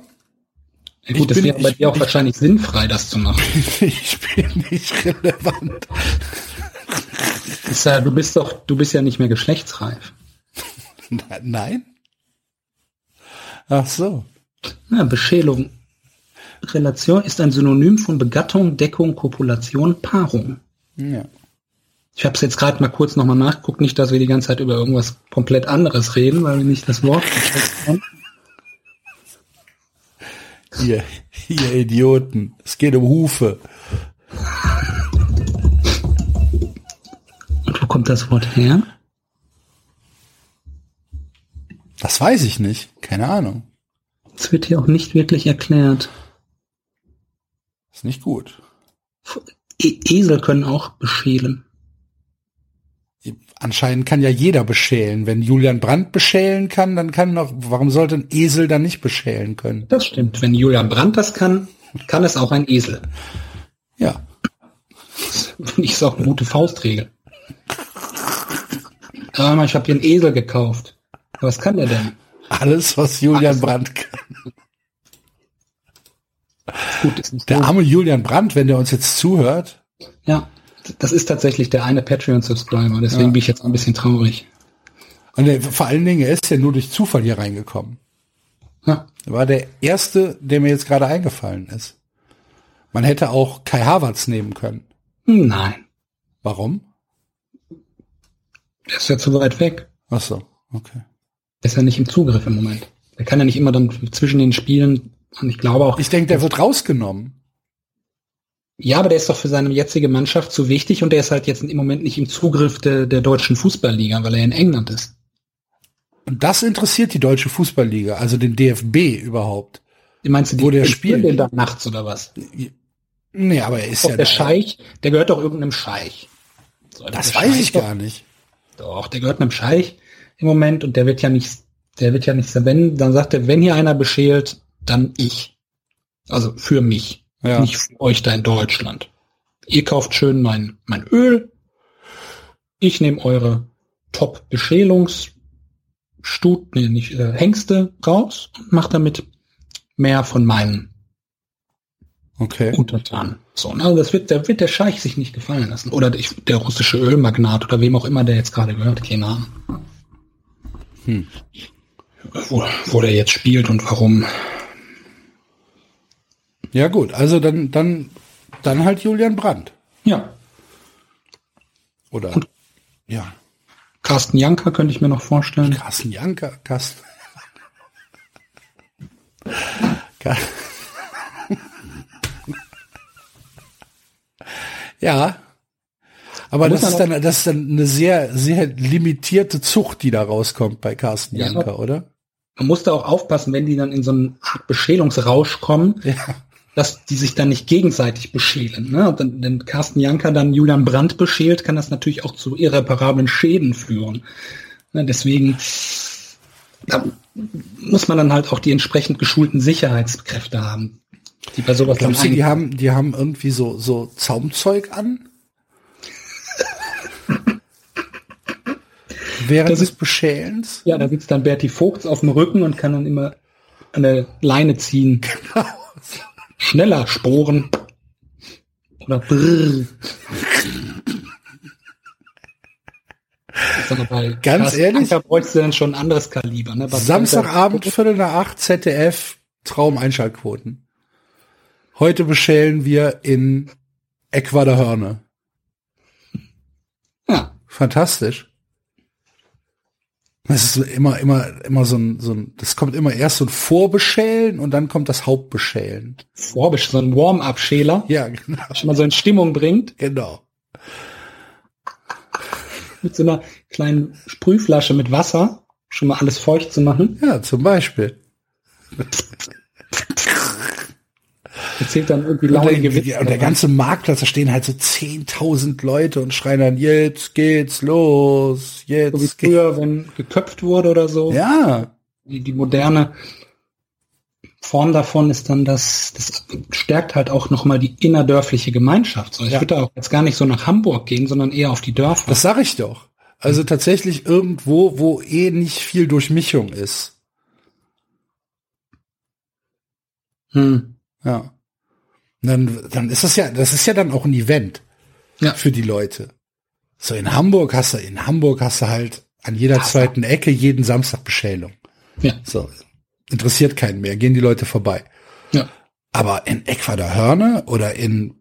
Ja, gut, Ich es bin- wäre bei dir auch ich- wahrscheinlich sinnfrei, das zu machen. *laughs* ich bin nicht relevant. Ist ja, du bist doch, du bist ja nicht mehr geschlechtsreif. *laughs* Nein? Ach so. Ja, Beschälung. Relation ist ein Synonym von Begattung, Deckung, Kopulation, Paarung. Ja. Ich habe es jetzt gerade mal kurz nochmal nachgeguckt, nicht, dass wir die ganze Zeit über irgendwas komplett anderes reden, weil wir nicht das Wort haben. *laughs* Ihr, ihr Idioten. Es geht um Hufe. Und wo kommt das Wort her? Das weiß ich nicht. Keine Ahnung. Es wird hier auch nicht wirklich erklärt. Ist nicht gut. E Esel können auch beschälen. Anscheinend kann ja jeder beschälen. Wenn Julian Brandt beschälen kann, dann kann noch, warum sollte ein Esel dann nicht beschälen können? Das stimmt. Wenn Julian Brandt das kann, kann es auch ein Esel. Ja. Finde *laughs* ich auch eine gute Faustregel. Aber ich habe hier einen Esel gekauft. Was kann der denn? Alles, was Julian Alles. Brandt kann. Gut, Der so. arme Julian Brandt, wenn der uns jetzt zuhört, Ja, das ist tatsächlich der eine Patreon-Subscriber. Deswegen Ja. bin ich jetzt ein bisschen traurig. und der, vor allen Dingen, er ist ja nur durch Zufall hier reingekommen. Ja, Er war der erste, der mir jetzt gerade eingefallen ist. Man hätte auch Kai Havertz nehmen können. Nein, Warum? der ist ja zu weit weg. Ach so, okay. Der ist ja nicht im Zugriff im Moment. Der kann ja nicht immer dann zwischen den Spielen, und ich glaube auch, Ich denke, der wird rausgenommen. Ja, aber der ist doch für seine jetzige Mannschaft zu wichtig und der ist halt jetzt im Moment nicht im Zugriff der, der deutschen Fußballliga, weil er in England ist. Und das interessiert die deutsche Fußballliga, also den DFB überhaupt. Meinst du, die Wo der spielen spielt? den dann nachts oder was? Nee, aber er ist Doch, ja der da. Scheich, der gehört doch irgendeinem Scheich. So, Das weiß Scheich ich doch- gar nicht. Doch, der gehört einem Scheich im Moment und der wird ja nicht, der wird ja nicht, wenn, dann sagt er, wenn hier einer beschält, dann ich. Also für mich. Ja. Nicht für euch da in Deutschland. Ihr kauft schön mein, mein Öl. Ich nehme eure Top-Beschälungsstut, nee, nicht, äh, Hengste raus und mach damit mehr von meinen Okay. Untertanen. So, ne, das wird, da wird der Scheich sich nicht gefallen lassen. Oder der, der russische Ölmagnat oder wem auch immer der jetzt gerade gehört, keine Ahnung. Hm. Wo, wo der jetzt spielt und warum. Ja gut, also dann, dann, dann halt Julian Brandt. Ja, Oder? ja. Carsten Janker könnte ich mir noch vorstellen. Carsten Janker, Carsten. *laughs* Ja. Aber das ist dann, das ist dann eine sehr, sehr limitierte Zucht, die da rauskommt bei Carsten Ja. Janker, oder? Man muss da auch aufpassen, wenn die dann in so einen Art Beschälungsrausch kommen, Ja. Dass die sich dann nicht gegenseitig beschälen. Ne? Und dann, wenn Carsten Janker dann Julian Brandt beschält, kann das natürlich auch zu irreparablen Schäden führen. Ne? Deswegen da muss man dann halt auch die entsprechend geschulten Sicherheitskräfte haben, die bei sowas Glaubst du, die haben, die haben irgendwie so, so Zaumzeug an? *laughs* Während Das des ist- Beschälens? Ja, da sitzt dann Berti Vogts auf dem Rücken und kann dann immer eine Leine ziehen. Schneller Sporen. Oder brrr. Ganz Carsten ehrlich? Bräuchst du dann schon ein anderes Kaliber. Ne? Samstagabend, Viertel nach acht, ZDF, Traum-Einschaltquoten. Heute beschälen wir in Ecuador-Hörne. Ja, Fantastisch. Das ist immer, immer, immer so ein, so ein, das kommt immer erst so ein Vorbeschälen und dann kommt das Hauptbeschälen. Vorbisch, so ein Warm-Up-Schäler, Ja, genau. schon mal so in Stimmung bringt, genau. mit so einer kleinen Sprühflasche mit Wasser, schon mal alles feucht zu machen. Ja, zum Beispiel. Erzählt dann irgendwie Und launige der, Witze. und der ganze Marktplatz, da stehen halt so 10.000 Leute und schreien dann, jetzt geht's los, so wie jetzt geht's. früher, wenn geköpft wurde oder so. Ja, Die, die moderne Form davon ist dann, dass das stärkt halt auch nochmal die innerdörfliche Gemeinschaft. So, ich Ja. würde da auch jetzt gar nicht so nach Hamburg gehen, sondern eher auf die Dörfer. das sag ich doch. Also tatsächlich irgendwo, wo eh nicht viel Durchmischung ist. hm. Ja. Dann, dann ist das ja, das ist ja dann auch ein Event Ja. für die Leute. So in Hamburg hast du, in Hamburg hast du halt an jeder zweiten Ecke jeden Samstag Beschälung. Ja. So. Interessiert keinen mehr, gehen die Leute vorbei. ja. Aber in Ecuador-Hörne oder in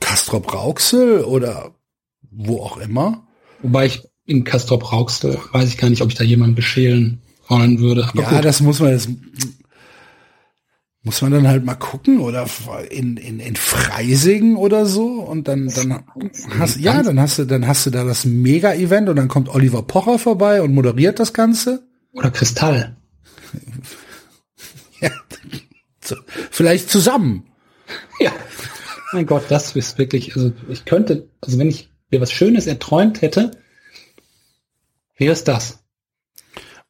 Castrop-Rauxel oder wo auch immer. Wobei ich in Castrop Rauxel weiß ich gar nicht, ob ich da jemanden beschälen wollen würde. Aber Ja, gut. das muss man jetzt, muss man dann halt mal gucken oder in, in, in Freising oder so und dann, dann hast, ja, dann hast du, dann hast du da das Mega-Event und dann kommt Oliver Pocher vorbei und moderiert das Ganze. Oder Kristall. *laughs* Ja, so, vielleicht zusammen. *laughs* Ja. Mein Gott, das ist wirklich, also ich könnte, also wenn ich mir was Schönes erträumt hätte, wäre es das.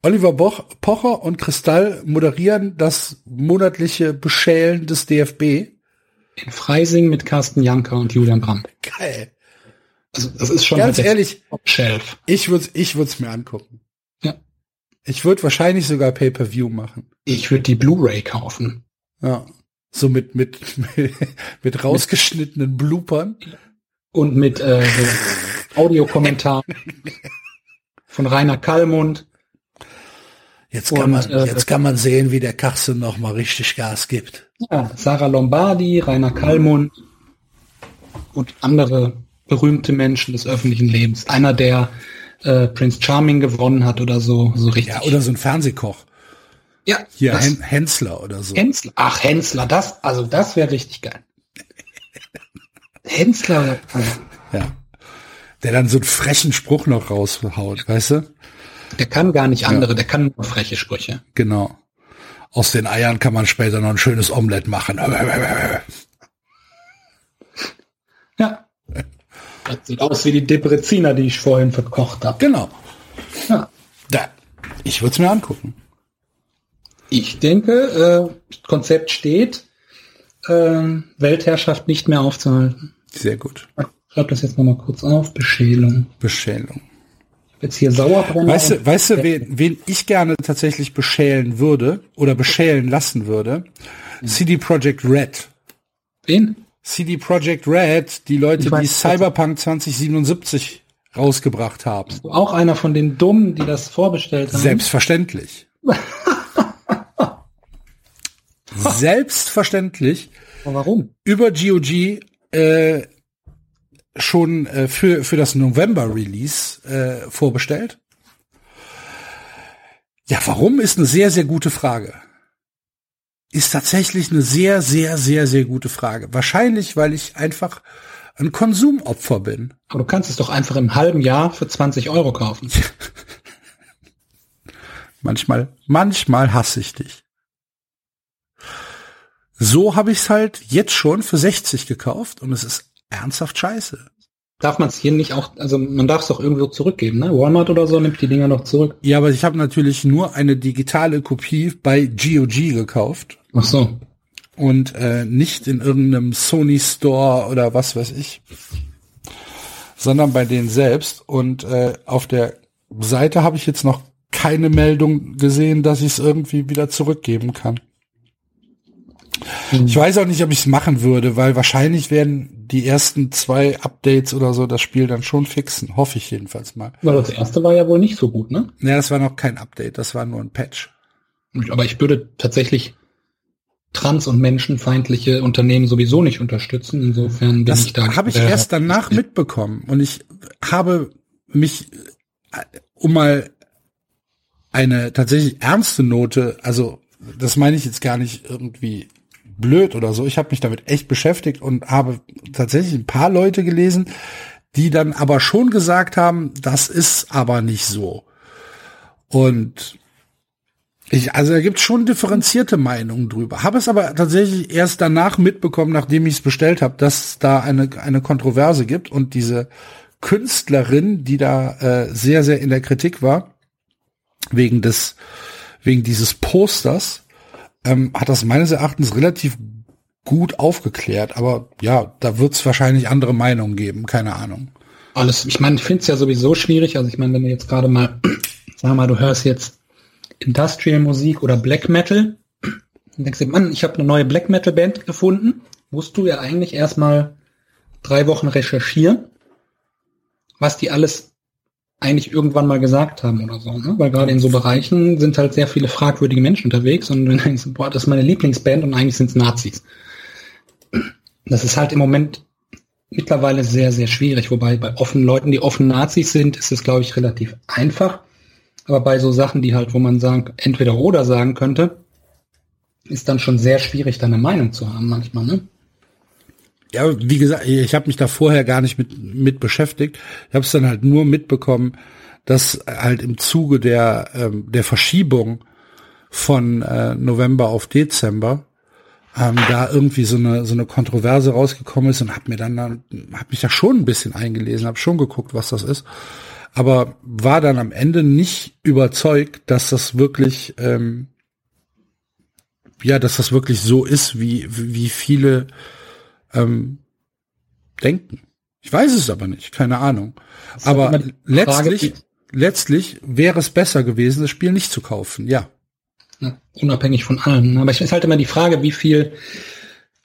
Oliver Boch, Pocher und Kristall moderieren das monatliche Beschälen des DFB. In Freising mit Carsten Janker und Julian Brandt. Geil. Also das ist schon Ganz ehrlich, Top-Shelf. ich würde ich würd's mir angucken. Ja. Ich würde wahrscheinlich sogar Pay-per-View machen. Ich würde die Blu-ray kaufen. Ja. So mit, mit, *laughs* mit rausgeschnittenen Bloopern. Und mit äh, Audiokommentar *laughs* von Rainer Kallmund. Jetzt kann Und, man, äh, jetzt kann man sehen, wie der Kachsen noch mal richtig Gas gibt. Ja, Sarah Lombardi, Rainer Kallmund und andere berühmte Menschen des öffentlichen Lebens. Einer, der äh, Prince Charming gewonnen hat oder so, so richtig. Ja, oder so ein Fernsehkoch. ja, Hier, das- Hen Hensler oder so. Hensler. Ach, Hensler, das, also das wäre richtig geil. Hensler *laughs* Ja. Der dann so einen frechen Spruch noch raushaut, weißt du? Der kann gar nicht andere, der kann nur freche Sprüche. Genau. Aus den Eiern kann man später noch ein schönes Omelett machen. Ja. Das sieht aus wie die Depreziner, die ich vorhin verkocht habe. Genau. Ja. Da. Ich würde es mir angucken. Ich denke, äh, Konzept steht, äh, Weltherrschaft nicht mehr aufzuhalten. Sehr gut. Ich schreibe das jetzt nochmal kurz auf. Beschälung. Beschälung. Jetzt hier Sauerbrenner. Weißt du, weißt du wen, wen ich gerne tatsächlich beschälen würde oder beschälen lassen würde? CD Projekt Red. Wen? CD Projekt Red, die Leute, weiß, die Cyberpunk 2077 rausgebracht haben. Auch einer von den Dummen, die das vorbestellt haben. Selbstverständlich. *laughs* Selbstverständlich Aber warum? über GOG äh, schon äh, für, für das November-Release äh, vorbestellt? Ja, warum ist eine sehr, sehr gute Frage. Ist tatsächlich eine sehr, sehr, sehr, sehr gute Frage. Wahrscheinlich, weil ich einfach ein Konsumopfer bin. Aber du kannst es doch einfach im halben Jahr für 20 Euro kaufen. *laughs* Manchmal, manchmal hasse ich dich. So habe ich es halt jetzt schon für 60 gekauft und es ist ernsthaft scheiße. Darf man es hier nicht auch, also man darf es doch irgendwo zurückgeben, ne? Walmart oder so nimmt die Dinger noch zurück. Ja, aber ich habe natürlich nur eine digitale Kopie bei GOG gekauft Ach so. und äh, nicht in irgendeinem Sony Store oder was weiß ich, sondern bei denen selbst. Und äh, auf der Seite habe ich jetzt noch keine Meldung gesehen, dass ich es irgendwie wieder zurückgeben kann. Ich weiß auch nicht, ob ich es machen würde, weil wahrscheinlich werden die ersten zwei Updates oder so das Spiel dann schon fixen. Hoffe ich jedenfalls mal. Weil das erste war ja wohl nicht so gut, ne? Ja, das war noch kein Update, das war nur ein Patch. Aber ich würde tatsächlich trans- und menschenfeindliche Unternehmen sowieso nicht unterstützen. Insofern bin Das ich da. habe ich erst danach mitbekommen und ich habe mich, äh, um mal eine tatsächlich ernste Note, also das meine ich jetzt gar nicht irgendwie blöd oder so, ich habe mich damit echt beschäftigt und habe tatsächlich ein paar Leute gelesen, die dann aber schon gesagt haben, das ist aber nicht so. Und ich, also da gibt schon differenzierte Meinungen drüber. Habe es aber tatsächlich erst danach mitbekommen, nachdem ich es bestellt habe, dass es da eine, eine Kontroverse gibt und diese Künstlerin, die da äh, sehr, sehr in der Kritik war, wegen des, wegen dieses Posters, ähm, hat das meines Erachtens relativ gut aufgeklärt. Aber ja, da wird es wahrscheinlich andere Meinungen geben, keine Ahnung. alles, ich meine, ich finde es ja sowieso schwierig. Also ich meine, wenn du jetzt gerade mal, *clears throat* sag mal, du hörst jetzt Industrial Musik oder Black Metal, *clears throat* dann denkst du, Mann, ich habe eine neue Black Metal Band gefunden, musst du ja eigentlich erstmal drei Wochen recherchieren, was die alles eigentlich irgendwann mal gesagt haben oder so, ne? Weil gerade in so Bereichen sind halt sehr viele fragwürdige Menschen unterwegs und dann denkst du, boah, das ist meine Lieblingsband und eigentlich sind es Nazis. Das ist halt im Moment mittlerweile sehr, sehr schwierig. Wobei bei offenen Leuten, die offen Nazis sind, ist es, glaube ich, relativ einfach. Aber bei so Sachen, die halt, wo man sagen, entweder oder sagen könnte, ist dann schon sehr schwierig, da eine Meinung zu haben manchmal, ne? Ja, wie gesagt, ich habe mich da vorher gar nicht mit, mit beschäftigt. Ich habe es dann halt nur mitbekommen, dass halt im Zuge der, ähm, der Verschiebung von äh, November auf Dezember ähm, da irgendwie so eine so eine Kontroverse rausgekommen ist und habe mir dann, dann hab mich da schon ein bisschen eingelesen, habe schon geguckt, was das ist, aber war dann am Ende nicht überzeugt, dass das wirklich ähm, ja, dass das wirklich so ist, wie wie viele ähm, denken. Ich weiß es aber nicht, keine Ahnung. halt Aber Frage, letztlich, letztlich wäre es besser gewesen, das Spiel nicht zu kaufen. Ja, Ja, unabhängig von allem. ne? Aber ich ist halt immer die Frage, wie viel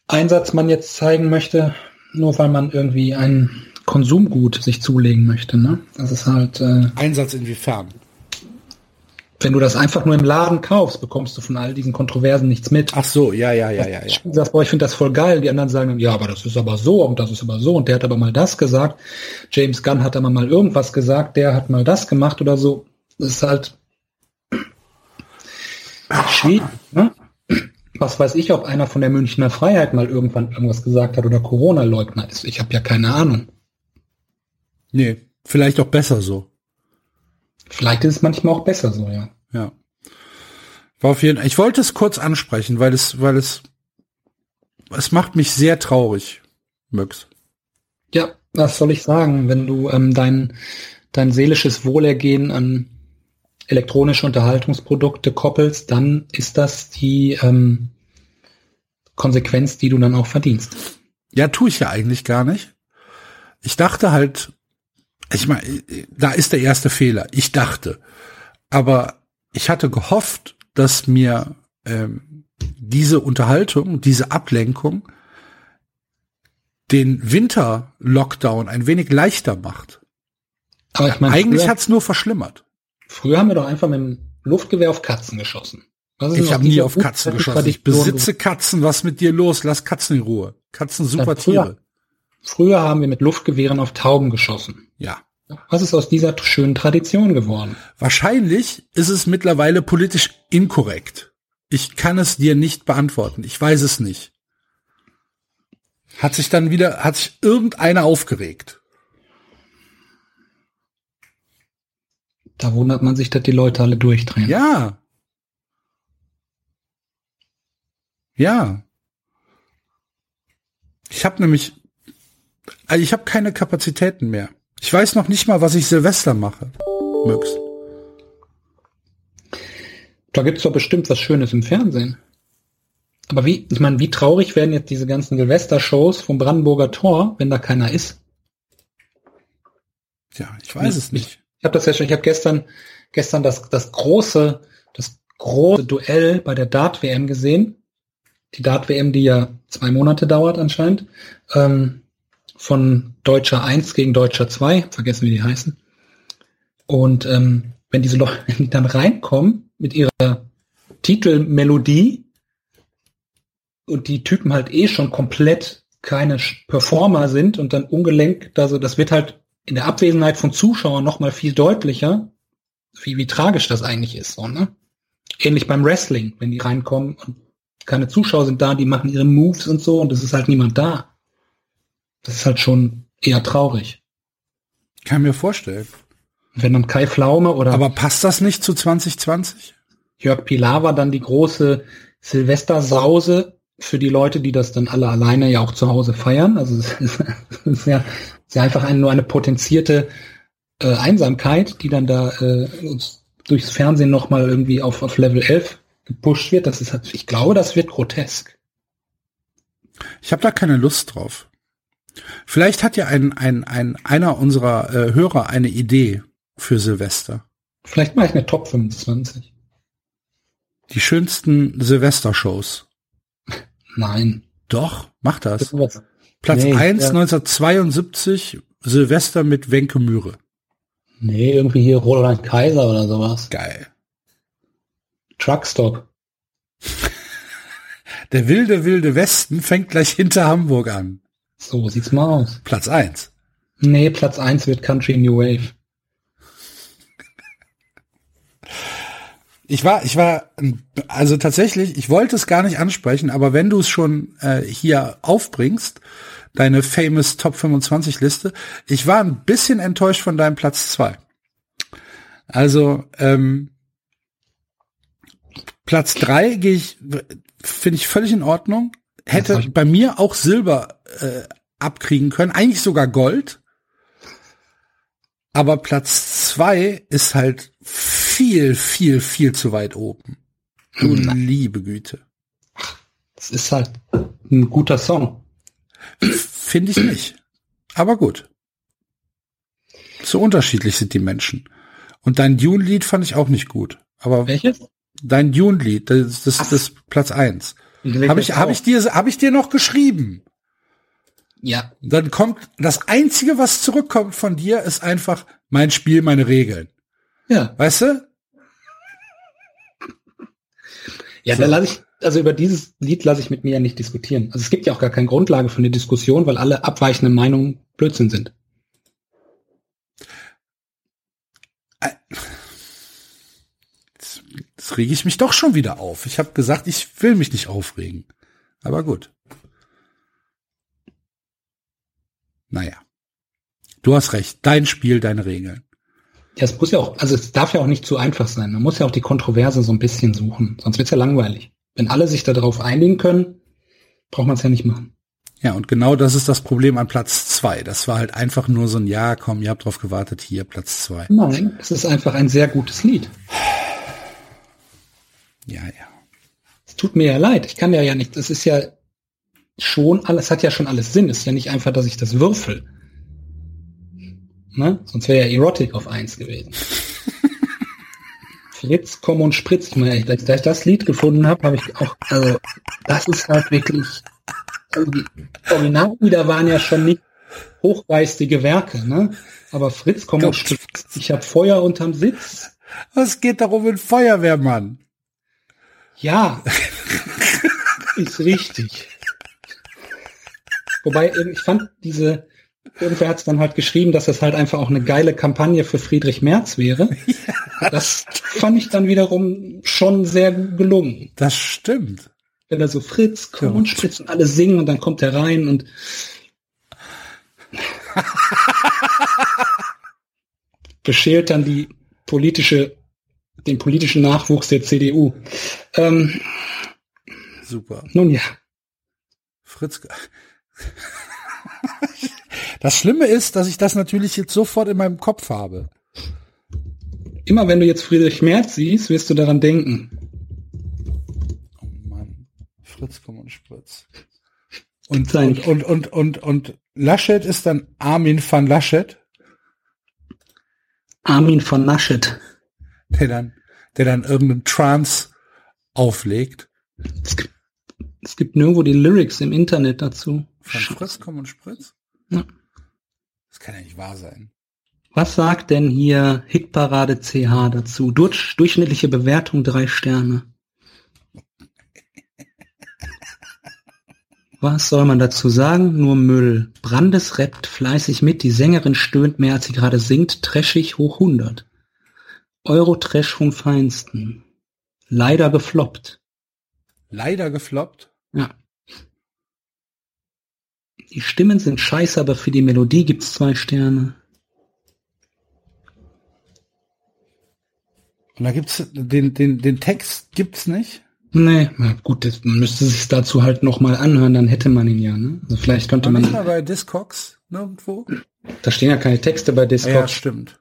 Einsatz man jetzt zeigen möchte, nur weil man irgendwie ein Konsumgut sich zulegen möchte. Ne? Das ist halt, äh, Einsatz inwiefern? Wenn du das einfach nur im Laden kaufst, bekommst du von all diesen Kontroversen nichts mit. Ach so, ja, ja, ja, ja, ja. Du sagst, boah, ich finde das voll geil. Die anderen sagen, dann, ja, aber das ist aber so und das ist aber so und der hat aber mal das gesagt. James Gunn hat aber mal irgendwas gesagt, der hat mal das gemacht oder so. Das ist halt schwierig, ne? was weiß ich, ob einer von der Münchner Freiheit mal irgendwann irgendwas gesagt hat oder Corona-Leugner ist. Ich habe ja keine Ahnung. Nee, vielleicht auch besser so. Vielleicht ist es manchmal auch besser so, ja. Ja. War auf jeden Ich wollte es kurz ansprechen, weil es, weil es, es macht mich sehr traurig, Möx. Ja, was soll ich sagen, wenn du ähm, dein, dein seelisches Wohlergehen an elektronische Unterhaltungsprodukte koppelst, dann ist das die ähm, Konsequenz, die du dann auch verdienst. Ja, tue ich ja eigentlich gar nicht. Ich dachte halt, ich meine, da ist der erste Fehler. Ich dachte. Aber ich hatte gehofft, dass mir ähm, diese Unterhaltung, diese Ablenkung den Winter-Lockdown ein wenig leichter macht. Aber ich meine, Eigentlich früher, hat's nur verschlimmert. früher haben wir doch einfach mit dem Luftgewehr auf Katzen geschossen. Ich habe nie auf Katzen geschossen. Ich besitze Katzen. Was mit dir los? Lass Katzen in Ruhe. Katzen super Ja, früher. Tiere. Früher haben wir mit Luftgewehren auf Tauben geschossen. Ja. Was ist aus dieser schönen Tradition geworden? Wahrscheinlich ist es mittlerweile politisch inkorrekt. Ich kann es dir nicht beantworten. Ich weiß es nicht. Hat sich dann wieder, hat sich irgendeiner aufgeregt. Da wundert man sich, dass die Leute alle durchdrehen. Ja. Ja. Ich habe nämlich, also ich habe keine Kapazitäten mehr. Ich weiß noch nicht mal, was ich Silvester mache. Möx. Da gibt's doch bestimmt was Schönes im Fernsehen. Aber wie, ich meine, wie traurig werden jetzt diese ganzen Silvester-Shows vom Brandenburger Tor, wenn da keiner ist? Ja, ich weiß es nicht. Ich habe das ja schon, ich habe gestern, gestern das, das große, das große Duell bei der Dart-WM gesehen. Die Dart-WM, die ja zwei Monate dauert anscheinend. Ähm, von Deutscher 1 gegen Deutscher 2, vergessen wie die heißen. Und ähm, wenn diese Leute *laughs* dann reinkommen mit ihrer Titelmelodie und die Typen halt eh schon komplett keine Performer sind und dann ungelenkt, also das wird halt in der Abwesenheit von Zuschauern noch mal viel deutlicher, wie, wie tragisch das eigentlich ist. So, ne? Ähnlich beim Wrestling, wenn die reinkommen und keine Zuschauer sind da, die machen ihre Moves und so und es ist halt niemand da. Das ist halt schon eher traurig. Kann mir vorstellen. Wenn dann Kai Pflaume oder Aber passt das nicht zu 2020? Jörg Pilawa dann die große Silvestersause für die Leute, die das dann alle alleine ja auch zu Hause feiern. Also es ist, *laughs* es ist ja, es ist ja einfach ein, nur eine potenzierte äh, Einsamkeit, die dann da äh, durchs Fernsehen nochmal irgendwie auf, auf Level 11 gepusht wird. Das ist halt, ich glaube, das wird grotesk. Ich habe da keine Lust drauf. Vielleicht hat ja ein, ein, ein einer unserer äh, Hörer eine Idee für Silvester. Vielleicht mache ich eine Top 25. Die schönsten Silvester-Shows. Nein. Doch, mach das. Platz Nee, 1 ja. 1972 Silvester mit Wenke Mühre. Nee, irgendwie hier Roland Kaiser oder sowas. Geil. Truckstop. *laughs* Der wilde, wilde Westen fängt gleich hinter Hamburg an. So sieht's mal aus. Platz 1. Nee, Platz 1 wird Country New Wave. Ich war, ich war, also tatsächlich, ich wollte es gar nicht ansprechen, aber wenn du es schon äh, hier aufbringst, deine famous Top 25 Liste, ich war ein bisschen enttäuscht von deinem Platz 2. Also, ähm, Platz 3 gehe ich, finde ich völlig in Ordnung. Hätte bei mir auch Silber äh, abkriegen können, eigentlich sogar Gold. Aber Platz 2 ist halt viel, viel, viel zu weit oben. Du liebe Güte. Es ist halt ein guter Song. Finde ich nicht. Aber gut. So unterschiedlich sind die Menschen. Und dein Dune-Lied fand ich auch nicht gut. Aber Welches? dein Dune-Lied, das, das, das ist Platz eins. Habe ich, hab ich dir, hab ich dir noch geschrieben? Ja, Dann kommt, das einzige, was zurückkommt von dir, ist einfach mein Spiel, meine Regeln. ja. Weißt du? Ja, da lasse ich, also über dieses Lied lasse ich mit mir ja nicht diskutieren. Also es gibt ja auch gar keine Grundlage für eine Diskussion, weil alle abweichenden Meinungen Blödsinn sind. Es Jetzt rege ich mich doch schon wieder auf. Ich habe gesagt, ich will mich nicht aufregen. Aber gut. Naja. Du hast recht. Dein Spiel, deine Regeln. Ja, es muss ja auch, also es darf ja auch nicht zu einfach sein. Man muss ja auch die Kontroverse so ein bisschen suchen. Sonst wird's ja langweilig. Wenn alle sich darauf einigen können, braucht man es ja nicht machen. Ja, und genau das ist das Problem an Platz zwei. Das war halt einfach nur so ein Ja, komm, ihr habt drauf gewartet, hier Platz zwei. Nein, es ist einfach ein sehr gutes Lied. Ja, ja. Es tut mir ja leid. Ich kann ja ja nicht. Es ist ja schon alles, hat ja schon alles Sinn. Es ist ja nicht einfach, dass ich das würfel. Ne? Sonst wäre ja Erotic auf eins gewesen. *laughs* Fritz, komm und spritz. Ich meine, als ich das Lied gefunden habe, habe ich auch, also, das ist halt wirklich, also die Originallieder waren ja schon nicht hochgeistige Werke, ne? Aber Fritz, komm und spritz. Ich habe Feuer unterm Sitz. Was geht darum ein Feuerwehrmann? Ja, ist richtig. Wobei, ich fand diese, irgendwer hat es dann halt geschrieben, dass es halt einfach auch eine geile Kampagne für Friedrich Merz wäre. *laughs* Ja. Das fand ich dann wiederum schon sehr gelungen. Das stimmt. Wenn er so Fritz, spritz und alle singen und dann kommt er rein und *laughs* beschält dann die politische, den politischen Nachwuchs der CDU. Ähm, Super. Nun ja. Fritz. *laughs* Das Schlimme ist, dass ich das natürlich jetzt sofort in meinem Kopf habe. Immer wenn du jetzt Friedrich Merz siehst, wirst du daran denken. Oh Mann. Fritz, komm und spritz. Und, und, und, und, und, und Laschet ist dann Armin van Laschet. Armin van Laschet. Der dann, der dann irgendeinen Trance auflegt. Es gibt, es gibt nirgendwo die Lyrics im Internet dazu. Von Fritz, komm und spritz? Ja. Das kann ja nicht wahr sein. Was sagt denn hier Hitparade CH dazu? Durch, durchschnittliche Bewertung drei Sterne. *laughs* Was soll man dazu sagen? Nur Müll. Brandes rappt fleißig mit, die Sängerin stöhnt mehr als sie gerade singt, trashig hoch 100. Euro-Trash vom Feinsten. Leider gefloppt. Leider gefloppt? Ja. Die Stimmen sind scheiße, aber für die Melodie gibt's zwei Sterne. Und da gibt's den, den, den Text gibt's nicht? Nee, na gut, das, man müsste sich dazu halt nochmal anhören, dann hätte man ihn ja, ne? Also vielleicht könnte man. nicht mal bei Discogs nirgendwo? Da stehen ja keine Texte bei Discord. Ja, stimmt.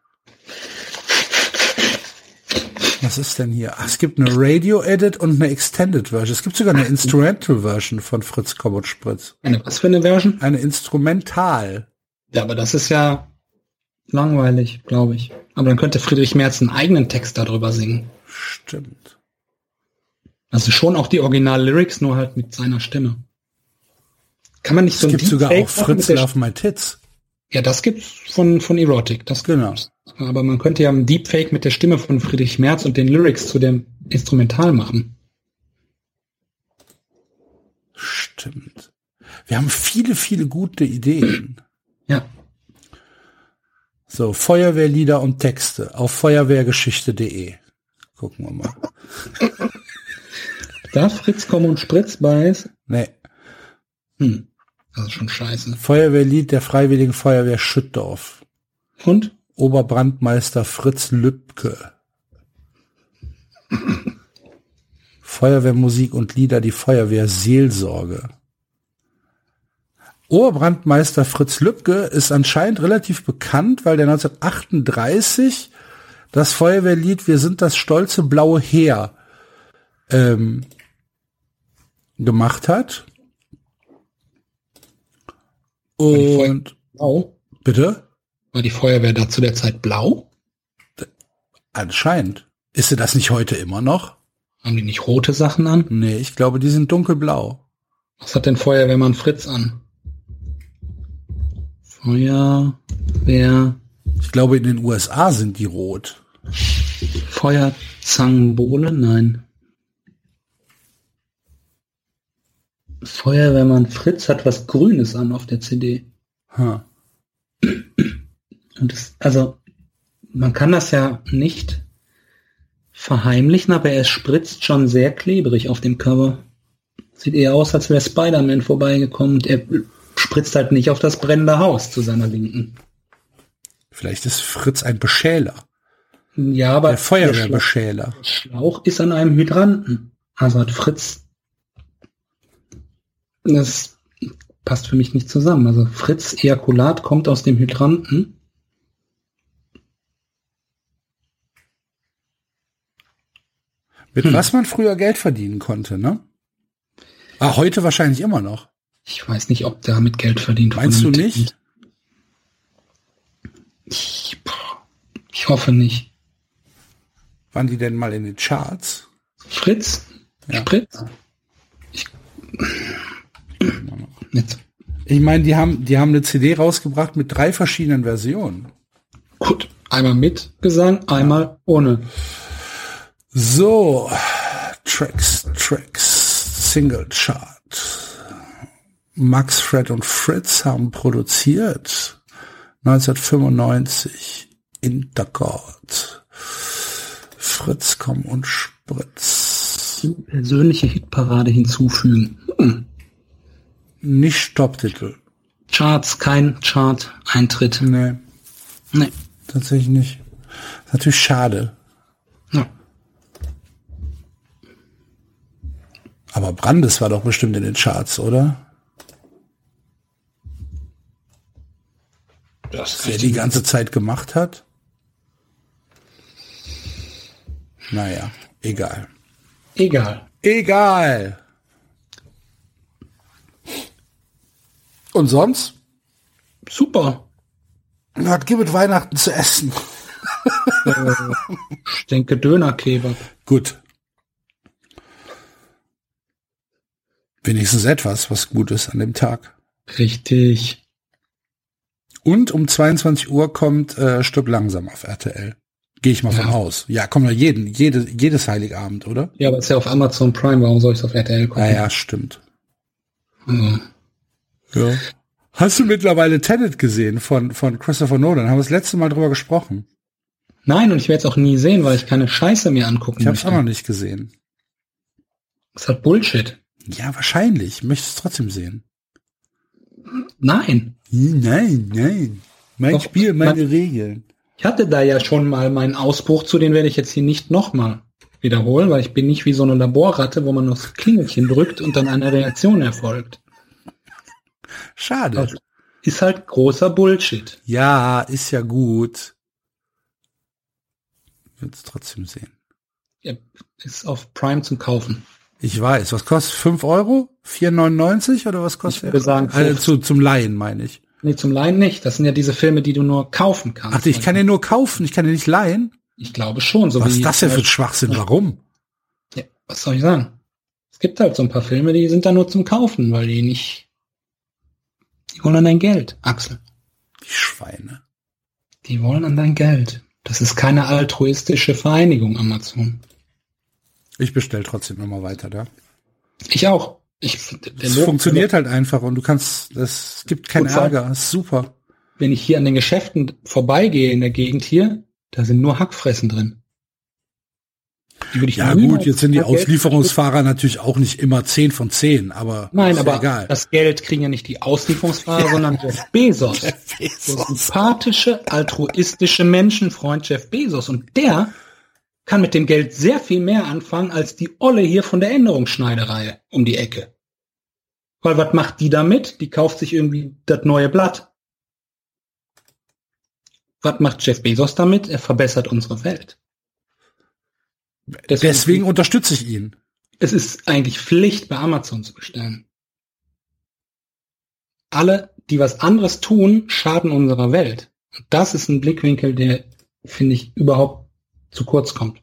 Was ist denn hier? Ach, es gibt eine Radio-Edit und eine Extended Version. Es gibt sogar eine Instrumental-Version von Fritz Kommod Spritz. Eine was für eine Version? Eine Instrumental. Ja, aber das ist ja langweilig, glaube ich. Aber dann könnte Friedrich Merz einen eigenen Text darüber singen. Stimmt. Also schon auch die Original-Lyrics, nur halt mit seiner Stimme. Kann man nicht so Es ein gibt sogar auch Fritz Love My Tits. Ja, das gibt's von, von Erotic. Das Genau. gibt's. Aber man könnte ja einen Deepfake mit der Stimme von Friedrich Merz und den Lyrics zu dem Instrumental machen. Stimmt. Wir haben viele, viele gute Ideen. Ja. So, Feuerwehrlieder und Texte auf feuerwehrgeschichte.de. Gucken wir mal. *laughs* Da Fritz Komm und Spritz beiß. Nee. Hm. Das ist schon scheiße. Feuerwehrlied der Freiwilligen Feuerwehr Schüttdorf. Und? Oberbrandmeister Fritz Lübke. Feuerwehrmusik und Lieder, die Feuerwehr Seelsorge. Oberbrandmeister Fritz Lübke ist anscheinend relativ bekannt, weil der 1938 das Feuerwehrlied Wir sind das stolze blaue Heer ähm, gemacht hat. Und Blau? bitte? War die Feuerwehr da zu der Zeit blau? Anscheinend. Ist sie das nicht heute immer noch? Haben die nicht rote Sachen an? Nee, ich glaube, die sind dunkelblau. Was hat denn Feuerwehrmann Fritz an? Feuerwehr, Ich glaube, in den USA sind die rot. Feuerzangenbowle? Nein. Feuerwehrmann Fritz hat was Grünes an auf der CD. Ha. Und das, also, man kann das ja nicht verheimlichen, aber er spritzt schon sehr klebrig auf dem Cover. Sieht eher aus, als wäre Spider-Man vorbeigekommen und er spritzt halt nicht auf das brennende Haus zu seiner Linken. Vielleicht ist Fritz ein Beschäler. Ja, aber Der Feuerwehrbeschäler. Der Schlauch ist an einem Hydranten. Also hat Fritz. Das passt für mich nicht zusammen. Also Fritz Ejakulat kommt aus dem Hydranten. Mit was man früher Geld verdienen konnte, ne? Ah, heute wahrscheinlich immer noch. Ich weiß nicht, ob damit Geld verdient Meinst du wurde. nicht? Ich, ich hoffe nicht. Waren die denn mal in den Charts? Fritz? Ja. Spritz? Ich. Ich meine, die haben, die haben eine CD rausgebracht mit drei verschiedenen Versionen. Gut. Einmal mit Gesang, einmal ohne. So, Tracks, Tracks, Single Chart. Max, Fred und Fritz haben produziert 1995 Intercord. Fritz, komm und spritz. Persönliche Hitparade hinzufügen. Nicht Top-Titel. Charts, kein Chart-Eintritt. Nee, Nee. tatsächlich nicht. Ist natürlich schade. Ja. Aber Brandes war doch bestimmt in den Charts, oder? Das Wer die ganze Zeit gemacht hat? Naja, egal. Egal. Egal. Und sonst? Super. Was gibt es Weihnachten zu essen? Ich denke Dönerkebab. Gut. Wenigstens etwas, was gut ist an dem Tag. Richtig. Und um 22 Uhr kommt äh, Stirb langsam auf RTL. Gehe ich mal von Ja. aus. Ja, kommt ja jeden, jede, jedes Heiligabend, oder? Ja, aber ist ja auf Amazon Prime. Warum soll ich es auf RTL gucken? Ah ja, stimmt. Also, Ja. Hast du mittlerweile Tenet gesehen von, von Christopher Nolan? Haben wir das letzte Mal drüber gesprochen. Nein, und ich werde es auch nie sehen, weil ich keine Scheiße mehr angucken Ich habe es auch noch nicht gesehen. Das ist halt Bullshit. Ja, wahrscheinlich. Ich möchte es trotzdem sehen. Nein. Nein, nein. Mein Doch, Spiel, meine mein- Regeln. Ich hatte da ja schon mal meinen Ausbruch zu, den werde ich jetzt hier nicht nochmal wiederholen, weil ich bin nicht wie so eine Laborratte, wo man das Klingelchen drückt und dann eine Reaktion erfolgt. Schade. Das ist halt großer Bullshit. Ja, ist ja gut. Würde es trotzdem sehen. Ja, ist auf Prime zum Kaufen. Ich weiß. Was kostet? 5 Euro? 4,99 oder was kostet? Ich würde sagen also 50. zu, zum Laien meine ich. Nee, zum Leihen nicht. Das sind ja diese Filme, die du nur kaufen kannst. Ach, ich kann den nur kaufen, ich kann den nicht leihen. Ich glaube schon. So Was ist das denn für ein Schwachsinn? Warum? Ja, was soll ich sagen? Es gibt halt so ein paar Filme, die sind da nur zum Kaufen, weil die nicht. Die wollen an dein Geld, Axel. Die Schweine. Die wollen an dein Geld. Das ist keine altruistische Vereinigung, Amazon. Ich bestell trotzdem immer weiter da. Ich auch. Ich, Es funktioniert halt einfach und du kannst, es gibt keinen Ärger, ist super. Wenn ich hier an den Geschäften vorbeigehe in der Gegend hier, da sind nur Hackfressen drin. Die würde ich Ja gut, jetzt sind die Auslieferungsfahrer natürlich auch nicht immer 10 von 10, aber Nein, aber ja egal. das Geld kriegen ja nicht die Auslieferungsfahrer, *laughs* sondern Jeff Bezos. Der sympathische, altruistische Menschenfreund Jeff Bezos. Und der kann mit dem Geld sehr viel mehr anfangen als die Olle hier von der Änderungsschneiderei um die Ecke. Weil was macht die damit? Die kauft sich irgendwie das neue Blatt. Was macht Jeff Bezos damit? Er verbessert unsere Welt. Deswegen unterstütze ich ihn. es ist eigentlich Pflicht, bei Amazon zu bestellen. Alle, die was anderes tun, schaden unserer Welt. Und das ist ein Blickwinkel, der, finde ich, überhaupt zu kurz kommt.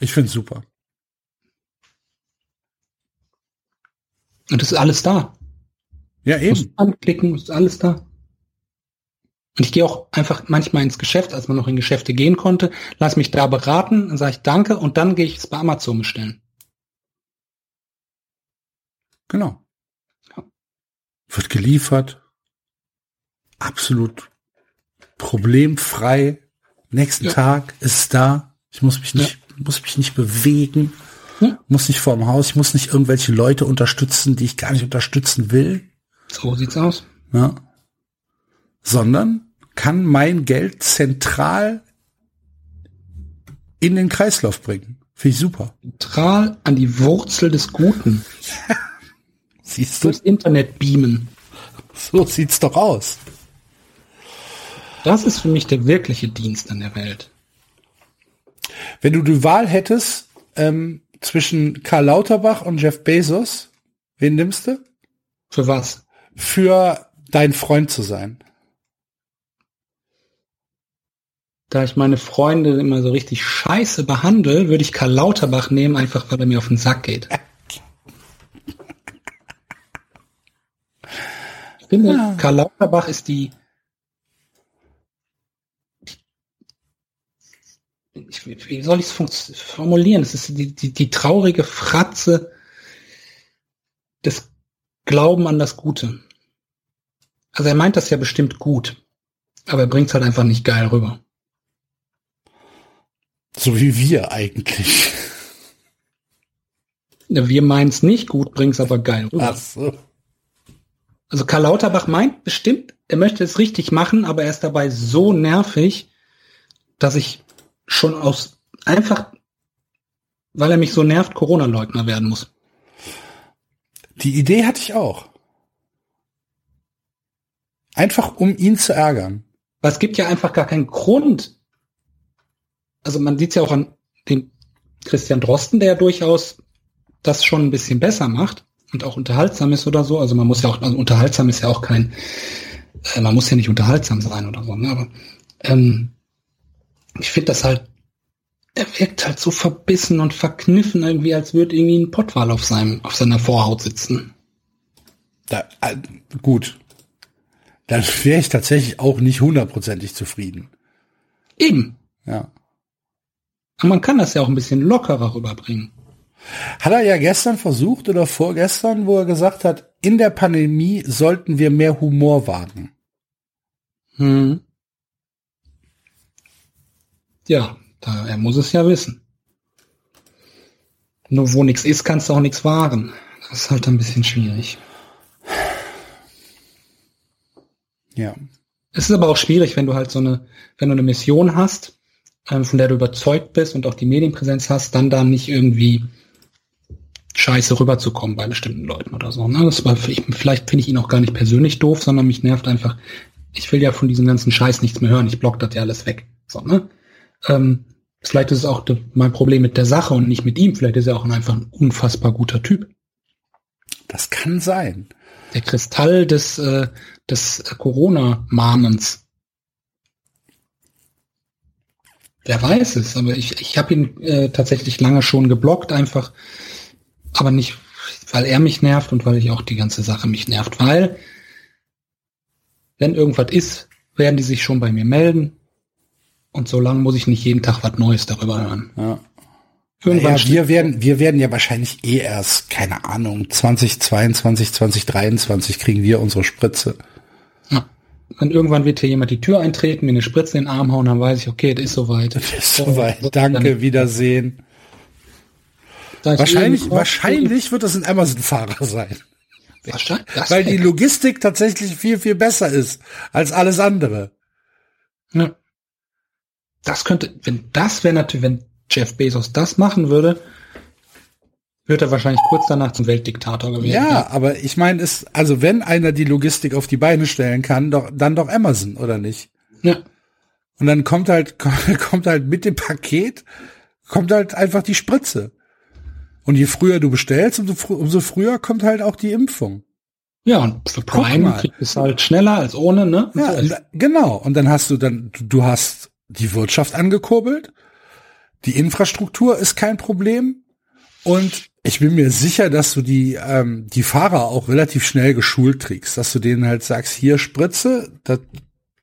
Ich finde super. Und es ist alles da. Ja, eben. anklicken, ist alles da. Und ich gehe auch einfach manchmal ins Geschäft, als man noch in Geschäfte gehen konnte, lass mich da beraten, dann sage ich Danke und dann gehe ich es bei Amazon bestellen. Genau. Ja. Wird geliefert. Absolut problemfrei. Nächsten Ja. Tag ist es da. Ich muss mich nicht, muss mich nicht bewegen. Ja. Muss nicht vorm Haus. Ich muss nicht irgendwelche Leute unterstützen, die ich gar nicht unterstützen will. So sieht's aus. Ja. Sondern kann mein Geld zentral in den Kreislauf bringen. Finde ich super. Zentral an die Wurzel des Guten. *laughs* Siehst du? Durchs Internet beamen. So sieht's doch aus. Das ist für mich der wirkliche Dienst an der Welt. Wenn du die Wahl hättest ähm, zwischen Karl Lauterbach und Jeff Bezos, wen nimmst du? Für was? Für dein Freund zu sein. Da ich meine Freunde immer so richtig scheiße behandle, würde ich Karl Lauterbach nehmen, einfach weil er mir auf den Sack geht. *laughs* Ich finde, Karl Lauterbach ist die, ich, wie soll ich es formulieren? Es ist die, die, die traurige Fratze des Glauben an das Gute. Also er meint das ja bestimmt gut, aber er bringt es halt einfach nicht geil rüber. So wie wir eigentlich. Wir meinen es nicht gut, bringen es aber geil rüber. Ach so. Also Karl Lauterbach meint bestimmt, er möchte es richtig machen, aber er ist dabei so nervig, dass ich schon aus einfach, weil er mich so nervt, Corona-Leugner werden muss. Die Idee hatte ich auch. Einfach um ihn zu ärgern. Weil es gibt ja einfach gar keinen Grund. Also man sieht es ja auch an dem Christian Drosten, der ja durchaus das schon ein bisschen besser macht und auch unterhaltsam ist oder so. Also man muss ja auch, also unterhaltsam ist ja auch kein, äh, man muss ja nicht unterhaltsam sein oder so, ne? aber ähm, ich finde das halt, er wirkt halt so verbissen und verkniffen irgendwie, als würde irgendwie ein Pottwal auf seinem, auf seiner Vorhaut sitzen. Da, äh, gut. Dann *laughs* wäre ich tatsächlich auch nicht hundertprozentig zufrieden. Eben. Ja. Und man kann das ja auch ein bisschen lockerer rüberbringen. Hat er ja gestern versucht oder vorgestern, wo er gesagt hat, in der Pandemie sollten wir mehr Humor wagen. Hm. Ja, da, er muss es ja wissen. Nur wo nichts ist, kannst du auch nichts wahren. Das ist halt ein bisschen schwierig. Ja. Es ist aber auch schwierig, wenn du halt so eine, wenn du eine Mission hast, ähm, von der du überzeugt bist und auch die Medienpräsenz hast, dann da nicht irgendwie scheiße rüberzukommen bei bestimmten Leuten oder so. Ne? Das war, ich, vielleicht finde ich ihn auch gar nicht persönlich doof, sondern mich nervt einfach, ich will ja von diesem ganzen Scheiß nichts mehr hören, ich block das ja alles weg. So, ne? Ähm, vielleicht ist es auch mein Problem mit der Sache und nicht mit ihm, vielleicht ist er auch einfach ein unfassbar guter Typ. Das kann sein. Der Kristall des, äh, des Corona-Mahmens. Wer weiß es, aber ich, ich habe ihn äh, tatsächlich lange schon geblockt, einfach, aber nicht, weil er mich nervt und weil ich auch die ganze Sache mich nervt, weil wenn irgendwas ist, werden die sich schon bei mir melden und so lange muss ich nicht jeden Tag was Neues darüber hören. Ja. Irgendwann Naja, wir werden, wir werden ja wahrscheinlich eh erst, keine Ahnung, 2022, 2023 kriegen wir unsere Spritze. Ja. Wenn irgendwann wird hier jemand die Tür eintreten, mir eine Spritze in den Arm hauen, dann weiß ich, okay, das ist soweit. Ist soweit. Danke, Wiedersehen. Da ich Wahrscheinlich, wahrscheinlich wird das ein Amazon-Fahrer sein. Wahrscheinlich. Das Weil die Logistik tatsächlich viel, viel besser ist als alles andere. ja. Das könnte, wenn das wäre natürlich, wenn Jeff Bezos das machen würde, wird er wahrscheinlich kurz danach zum Weltdiktator gewesen. Ja, aber ich meine, es, also wenn einer die Logistik auf die Beine stellen kann, doch, dann doch Amazon, oder nicht? ja. Und dann kommt halt, *laughs* kommt halt mit dem Paket, kommt halt einfach die Spritze. Und je früher du bestellst, umso, frü- umso früher kommt halt auch die Impfung. Ja, und für Prime es halt schneller als ohne, ne? Ja, so und ist- genau. Und dann hast du dann, du hast die Wirtschaft angekurbelt, die Infrastruktur ist kein Problem und ich bin mir sicher, dass du die, ähm, die Fahrer auch relativ schnell geschult kriegst, dass du denen halt sagst, hier Spritze, das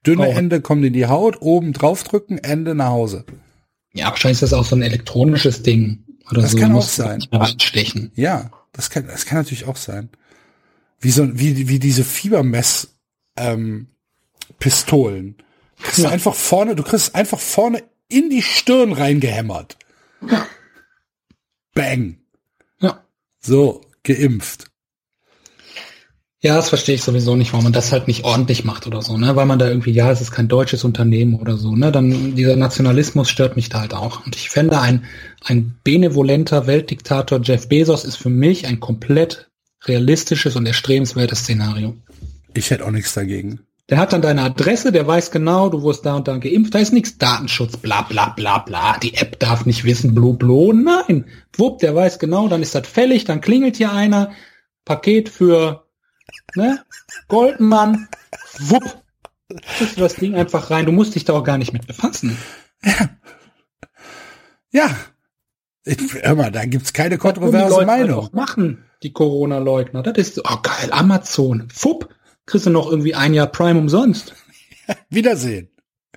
dünne Oh. Ende kommt in die Haut, oben draufdrücken, Ende nach Hause. ja, wahrscheinlich ist das auch so ein elektronisches Ding. Oder Das so. kann auch sein. Reinstechen. Ja, das kann, das kann natürlich auch sein. Wie so, wie, wie diese Fiebermess, ähm, Pistolen, Kriegst du einfach vorne, du kriegst einfach vorne in die Stirn reingehämmert. Ja. Bang. Ja. So, geimpft. Ja, das verstehe ich sowieso nicht, warum man das halt nicht ordentlich macht oder so, ne? Weil man da irgendwie, ja, es ist kein deutsches Unternehmen oder so, ne? Dann dieser Nationalismus stört mich da halt auch. Und ich fände, ein, ein benevolenter Weltdiktator Jeff Bezos ist für mich ein komplett realistisches und erstrebenswertes Szenario. Ich hätte auch nichts dagegen. Der hat dann deine Adresse, der weiß genau, du wurdest da und da geimpft, da ist nichts Datenschutz, bla bla bla bla, die App darf nicht wissen, blu blu, nein. Wupp, der weiß genau, dann ist das fällig, dann klingelt hier einer, Paket für ne, Goldmann, wupp, kriegst du das Ding einfach rein, du musst dich da auch gar nicht mit befassen. Ja. Ich, hör mal, da gibt's keine kontroverse halt Meinung. auch machen, die Corona-Leugner, das ist, oh geil, Amazon, fupp, kriegst du noch irgendwie ein Jahr Prime umsonst. *laughs* Wiedersehen.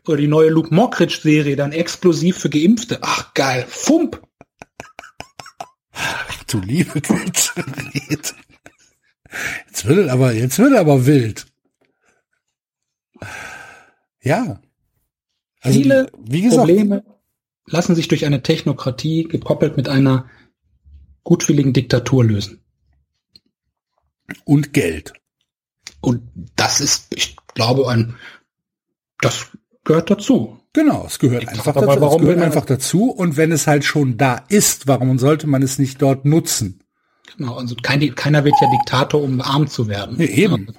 Oder die neue Luke Mockridge-Serie, dann exklusiv für Geimpfte. Ach geil, Fump. Ach du liebe. Red. Jetzt wird es aber, jetzt wird aber wild. Ja. Also, Viele wie gesagt, Probleme lassen sich durch eine Technokratie gekoppelt mit einer gutwilligen Diktatur lösen. und Geld. Und das ist, ich glaube, ein, das gehört dazu. Genau, es gehört Ich einfach dazu. warum es gehört einfach dazu. Und wenn es halt schon da ist, warum sollte man es nicht dort nutzen? Genau, also kein, keiner wird ja Diktator, um arm zu werden. Nee, eben.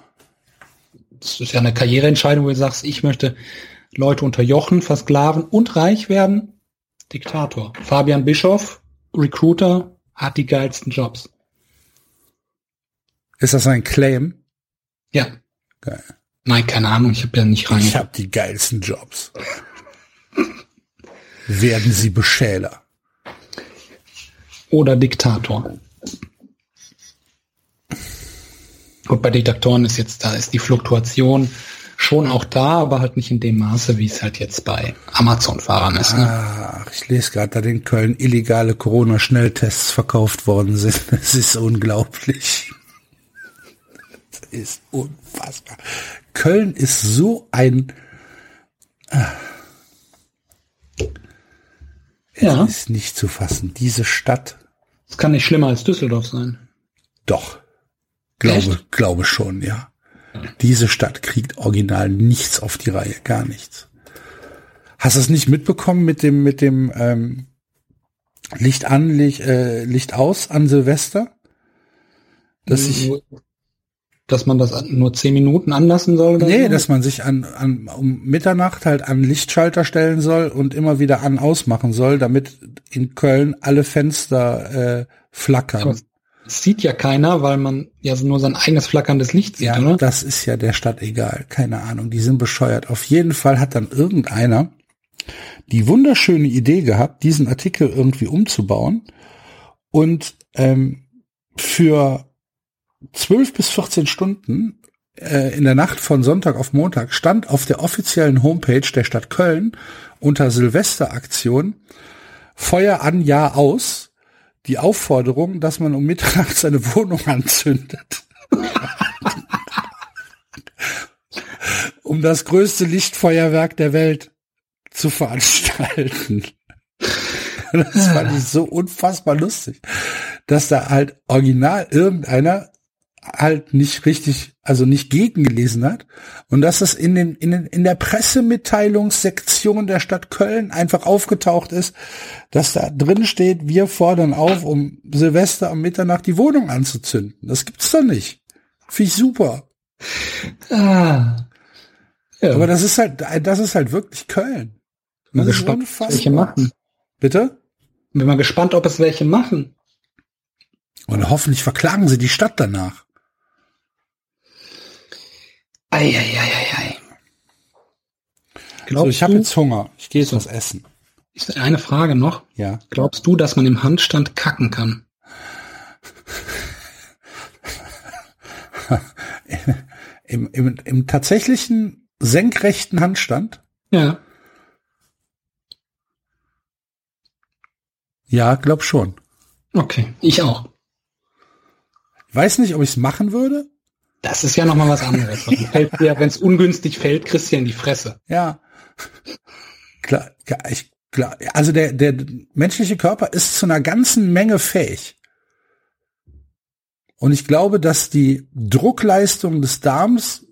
Das ist ja eine Karriereentscheidung, wo du sagst, ich möchte Leute unterjochen, versklaven und reich werden. Diktator. Fabian Bischof, Recruiter, hat die geilsten Jobs. Ist das ein Claim? Ja. Geil. Nein, keine Ahnung, ich habe ja nicht Ich rein. habe die geilsten Jobs. Werden Sie Beschäler. Oder Diktator. Und bei Diktatoren ist jetzt, da ist die Fluktuation schon auch da, aber halt nicht in dem Maße, wie es halt jetzt bei Amazon-Fahrern ist. Ne? Ach, ich lese gerade, da in Köln illegale Corona-Schnelltests verkauft worden sind. *laughs* Es ist unglaublich. Ist unfassbar. Köln ist so ein, Ja, ist nicht zu fassen. Diese Stadt, es kann nicht schlimmer als Düsseldorf sein. doch. Glaube, Echt? glaube schon, ja. Diese Stadt kriegt original nichts auf die Reihe, gar nichts. Hast du es nicht mitbekommen mit dem, mit dem ähm, Licht an, Licht, äh, Licht aus an Silvester? Dass ich, dass man das nur zehn Minuten anlassen soll? Oder nee, so? dass man sich an, an um Mitternacht halt an Lichtschalter stellen soll und immer wieder an ausmachen soll, damit in Köln alle Fenster äh, flackern. Aber es sieht ja keiner, weil man ja nur sein eigenes flackerndes Licht sieht, Ja, oder? das ist ja der Stadt egal. Keine Ahnung, die sind bescheuert. Auf jeden Fall hat dann irgendeiner die wunderschöne Idee gehabt, diesen Artikel irgendwie umzubauen und ähm, für 12 bis 14 Stunden äh, in der Nacht von Sonntag auf Montag stand auf der offiziellen Homepage der Stadt Köln unter Silvesteraktion Feuer an, Jahr aus die Aufforderung, dass man um Mitternacht seine Wohnung *laughs* anzündet. *laughs* um das größte Lichtfeuerwerk der Welt zu veranstalten. *laughs* Das fand ich so unfassbar lustig, dass da halt original irgendeiner halt nicht richtig, also nicht gegengelesen hat und dass es in den, in den, in der Pressemitteilungssektion der Stadt Köln einfach aufgetaucht ist, dass da drin steht, wir fordern auf, um Silvester am Mitternacht die Wohnung anzuzünden. Das gibt's doch nicht. Finde ich super. Ah. Ja, Aber das ist halt, das ist halt wirklich Köln. bin mal Das ist gespannt, unfassbar. welche machen. Bitte? Bin mal gespannt, ob es welche machen. Und hoffentlich verklagen sie die Stadt danach. Eieieiei. So, Glaubst ich habe jetzt Hunger. Ich gehe jetzt was essen. eine Frage noch. Ja. Glaubst du, dass man im Handstand kacken kann? *laughs* Im, im, Im tatsächlichen senkrechten Handstand? Ja. Ja, glaub schon. Okay, ich auch. Weiß nicht, ob ich es machen würde. Das ist ja noch mal was anderes. Wenn es ungünstig fällt, kriegst du ja in die Fresse. Ja. Klar, ja, ich, klar. Also der, der menschliche Körper ist zu einer ganzen Menge fähig. Und ich glaube, dass die Druckleistung des Darms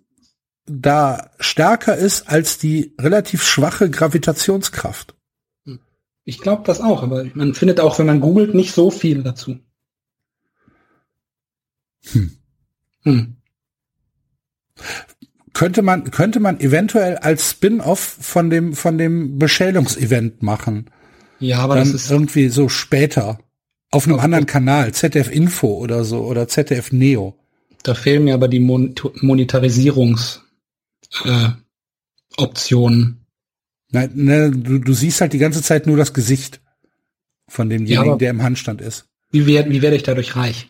da stärker ist als die relativ schwache Gravitationskraft. Ich glaube das auch, aber man findet auch, wenn man googelt, nicht so viel dazu. Hm. Hm. Könnte man, könnte man eventuell als Spin-off von dem, von dem Beschälungsevent machen. Ja, aber Dann das ist irgendwie so später. Auf einem Okay. anderen Kanal, ZDF Info oder so, oder ZDF Neo. Da fehlen mir aber die Mon Monetarisierungs äh, Optionen. Nein, ne, du, du siehst halt die ganze Zeit nur das Gesicht von demjenigen, aber- der im Handstand ist. Wie, werd, wie werde ich dadurch reich?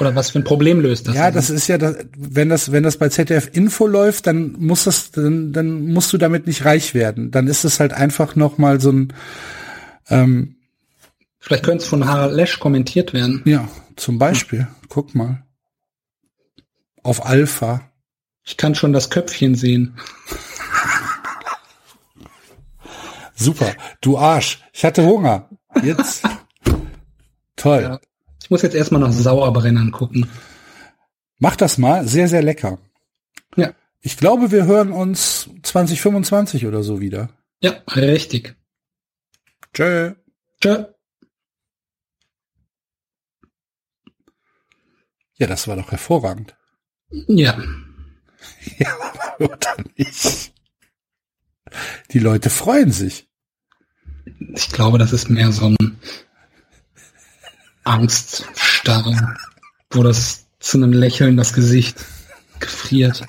Oder was für ein Problem löst das? ja, das ist ja, das, wenn das, wenn das bei ZDF Info läuft, dann muss das, dann, dann musst du damit nicht reich werden. Dann ist es halt einfach noch mal so ein, ähm, Vielleicht könnte es von Harald Lesch kommentiert werden. ja, zum Beispiel, guck mal. Auf Alpha. Ich kann schon das Köpfchen sehen. Super. Du Arsch. Ich hatte Hunger. Jetzt. *laughs* Toll. Ja. Ich muss jetzt erstmal nach Sauerbrennern gucken. Mach das mal. Sehr, sehr lecker. Ja. Ich glaube, wir hören uns 2025 oder so wieder. Ja, richtig. Tschö. Tschö. Ja, das war doch hervorragend. Ja. *laughs* Ja, oder nicht? Die Leute freuen sich. Ich glaube, das ist mehr so ein Angststarre, wo das zu einem Lächeln das Gesicht gefriert.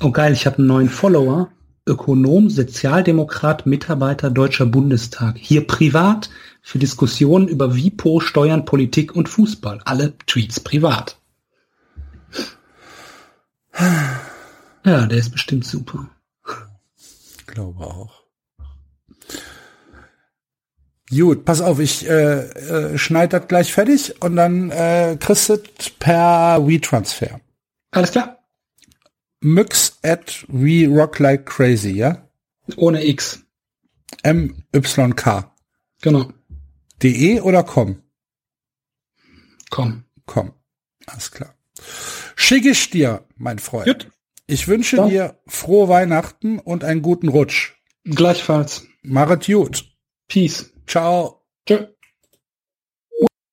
Oh geil, ich habe einen neuen Follower. Ökonom, Sozialdemokrat, Mitarbeiter Deutscher Bundestag. Hier privat für Diskussionen über WIPO, Steuern, Politik und Fußball. Alle Tweets privat. Ja, der ist bestimmt super. Glaube auch. Gut, pass auf, ich äh, äh, schneide das gleich fertig und dann äh, kriegst du per WeTransfer. Alles klar. Myx at We Rock Like Crazy, ja? Ohne X. M-Y-K. Genau. De oder com? Komm. Com. Alles klar. Schicke ich dir, mein Freund. Gut. Ich wünsche Dann- dir frohe Weihnachten und einen guten Rutsch. Gleichfalls. Machet gut. Peace. Ciao. Tschö.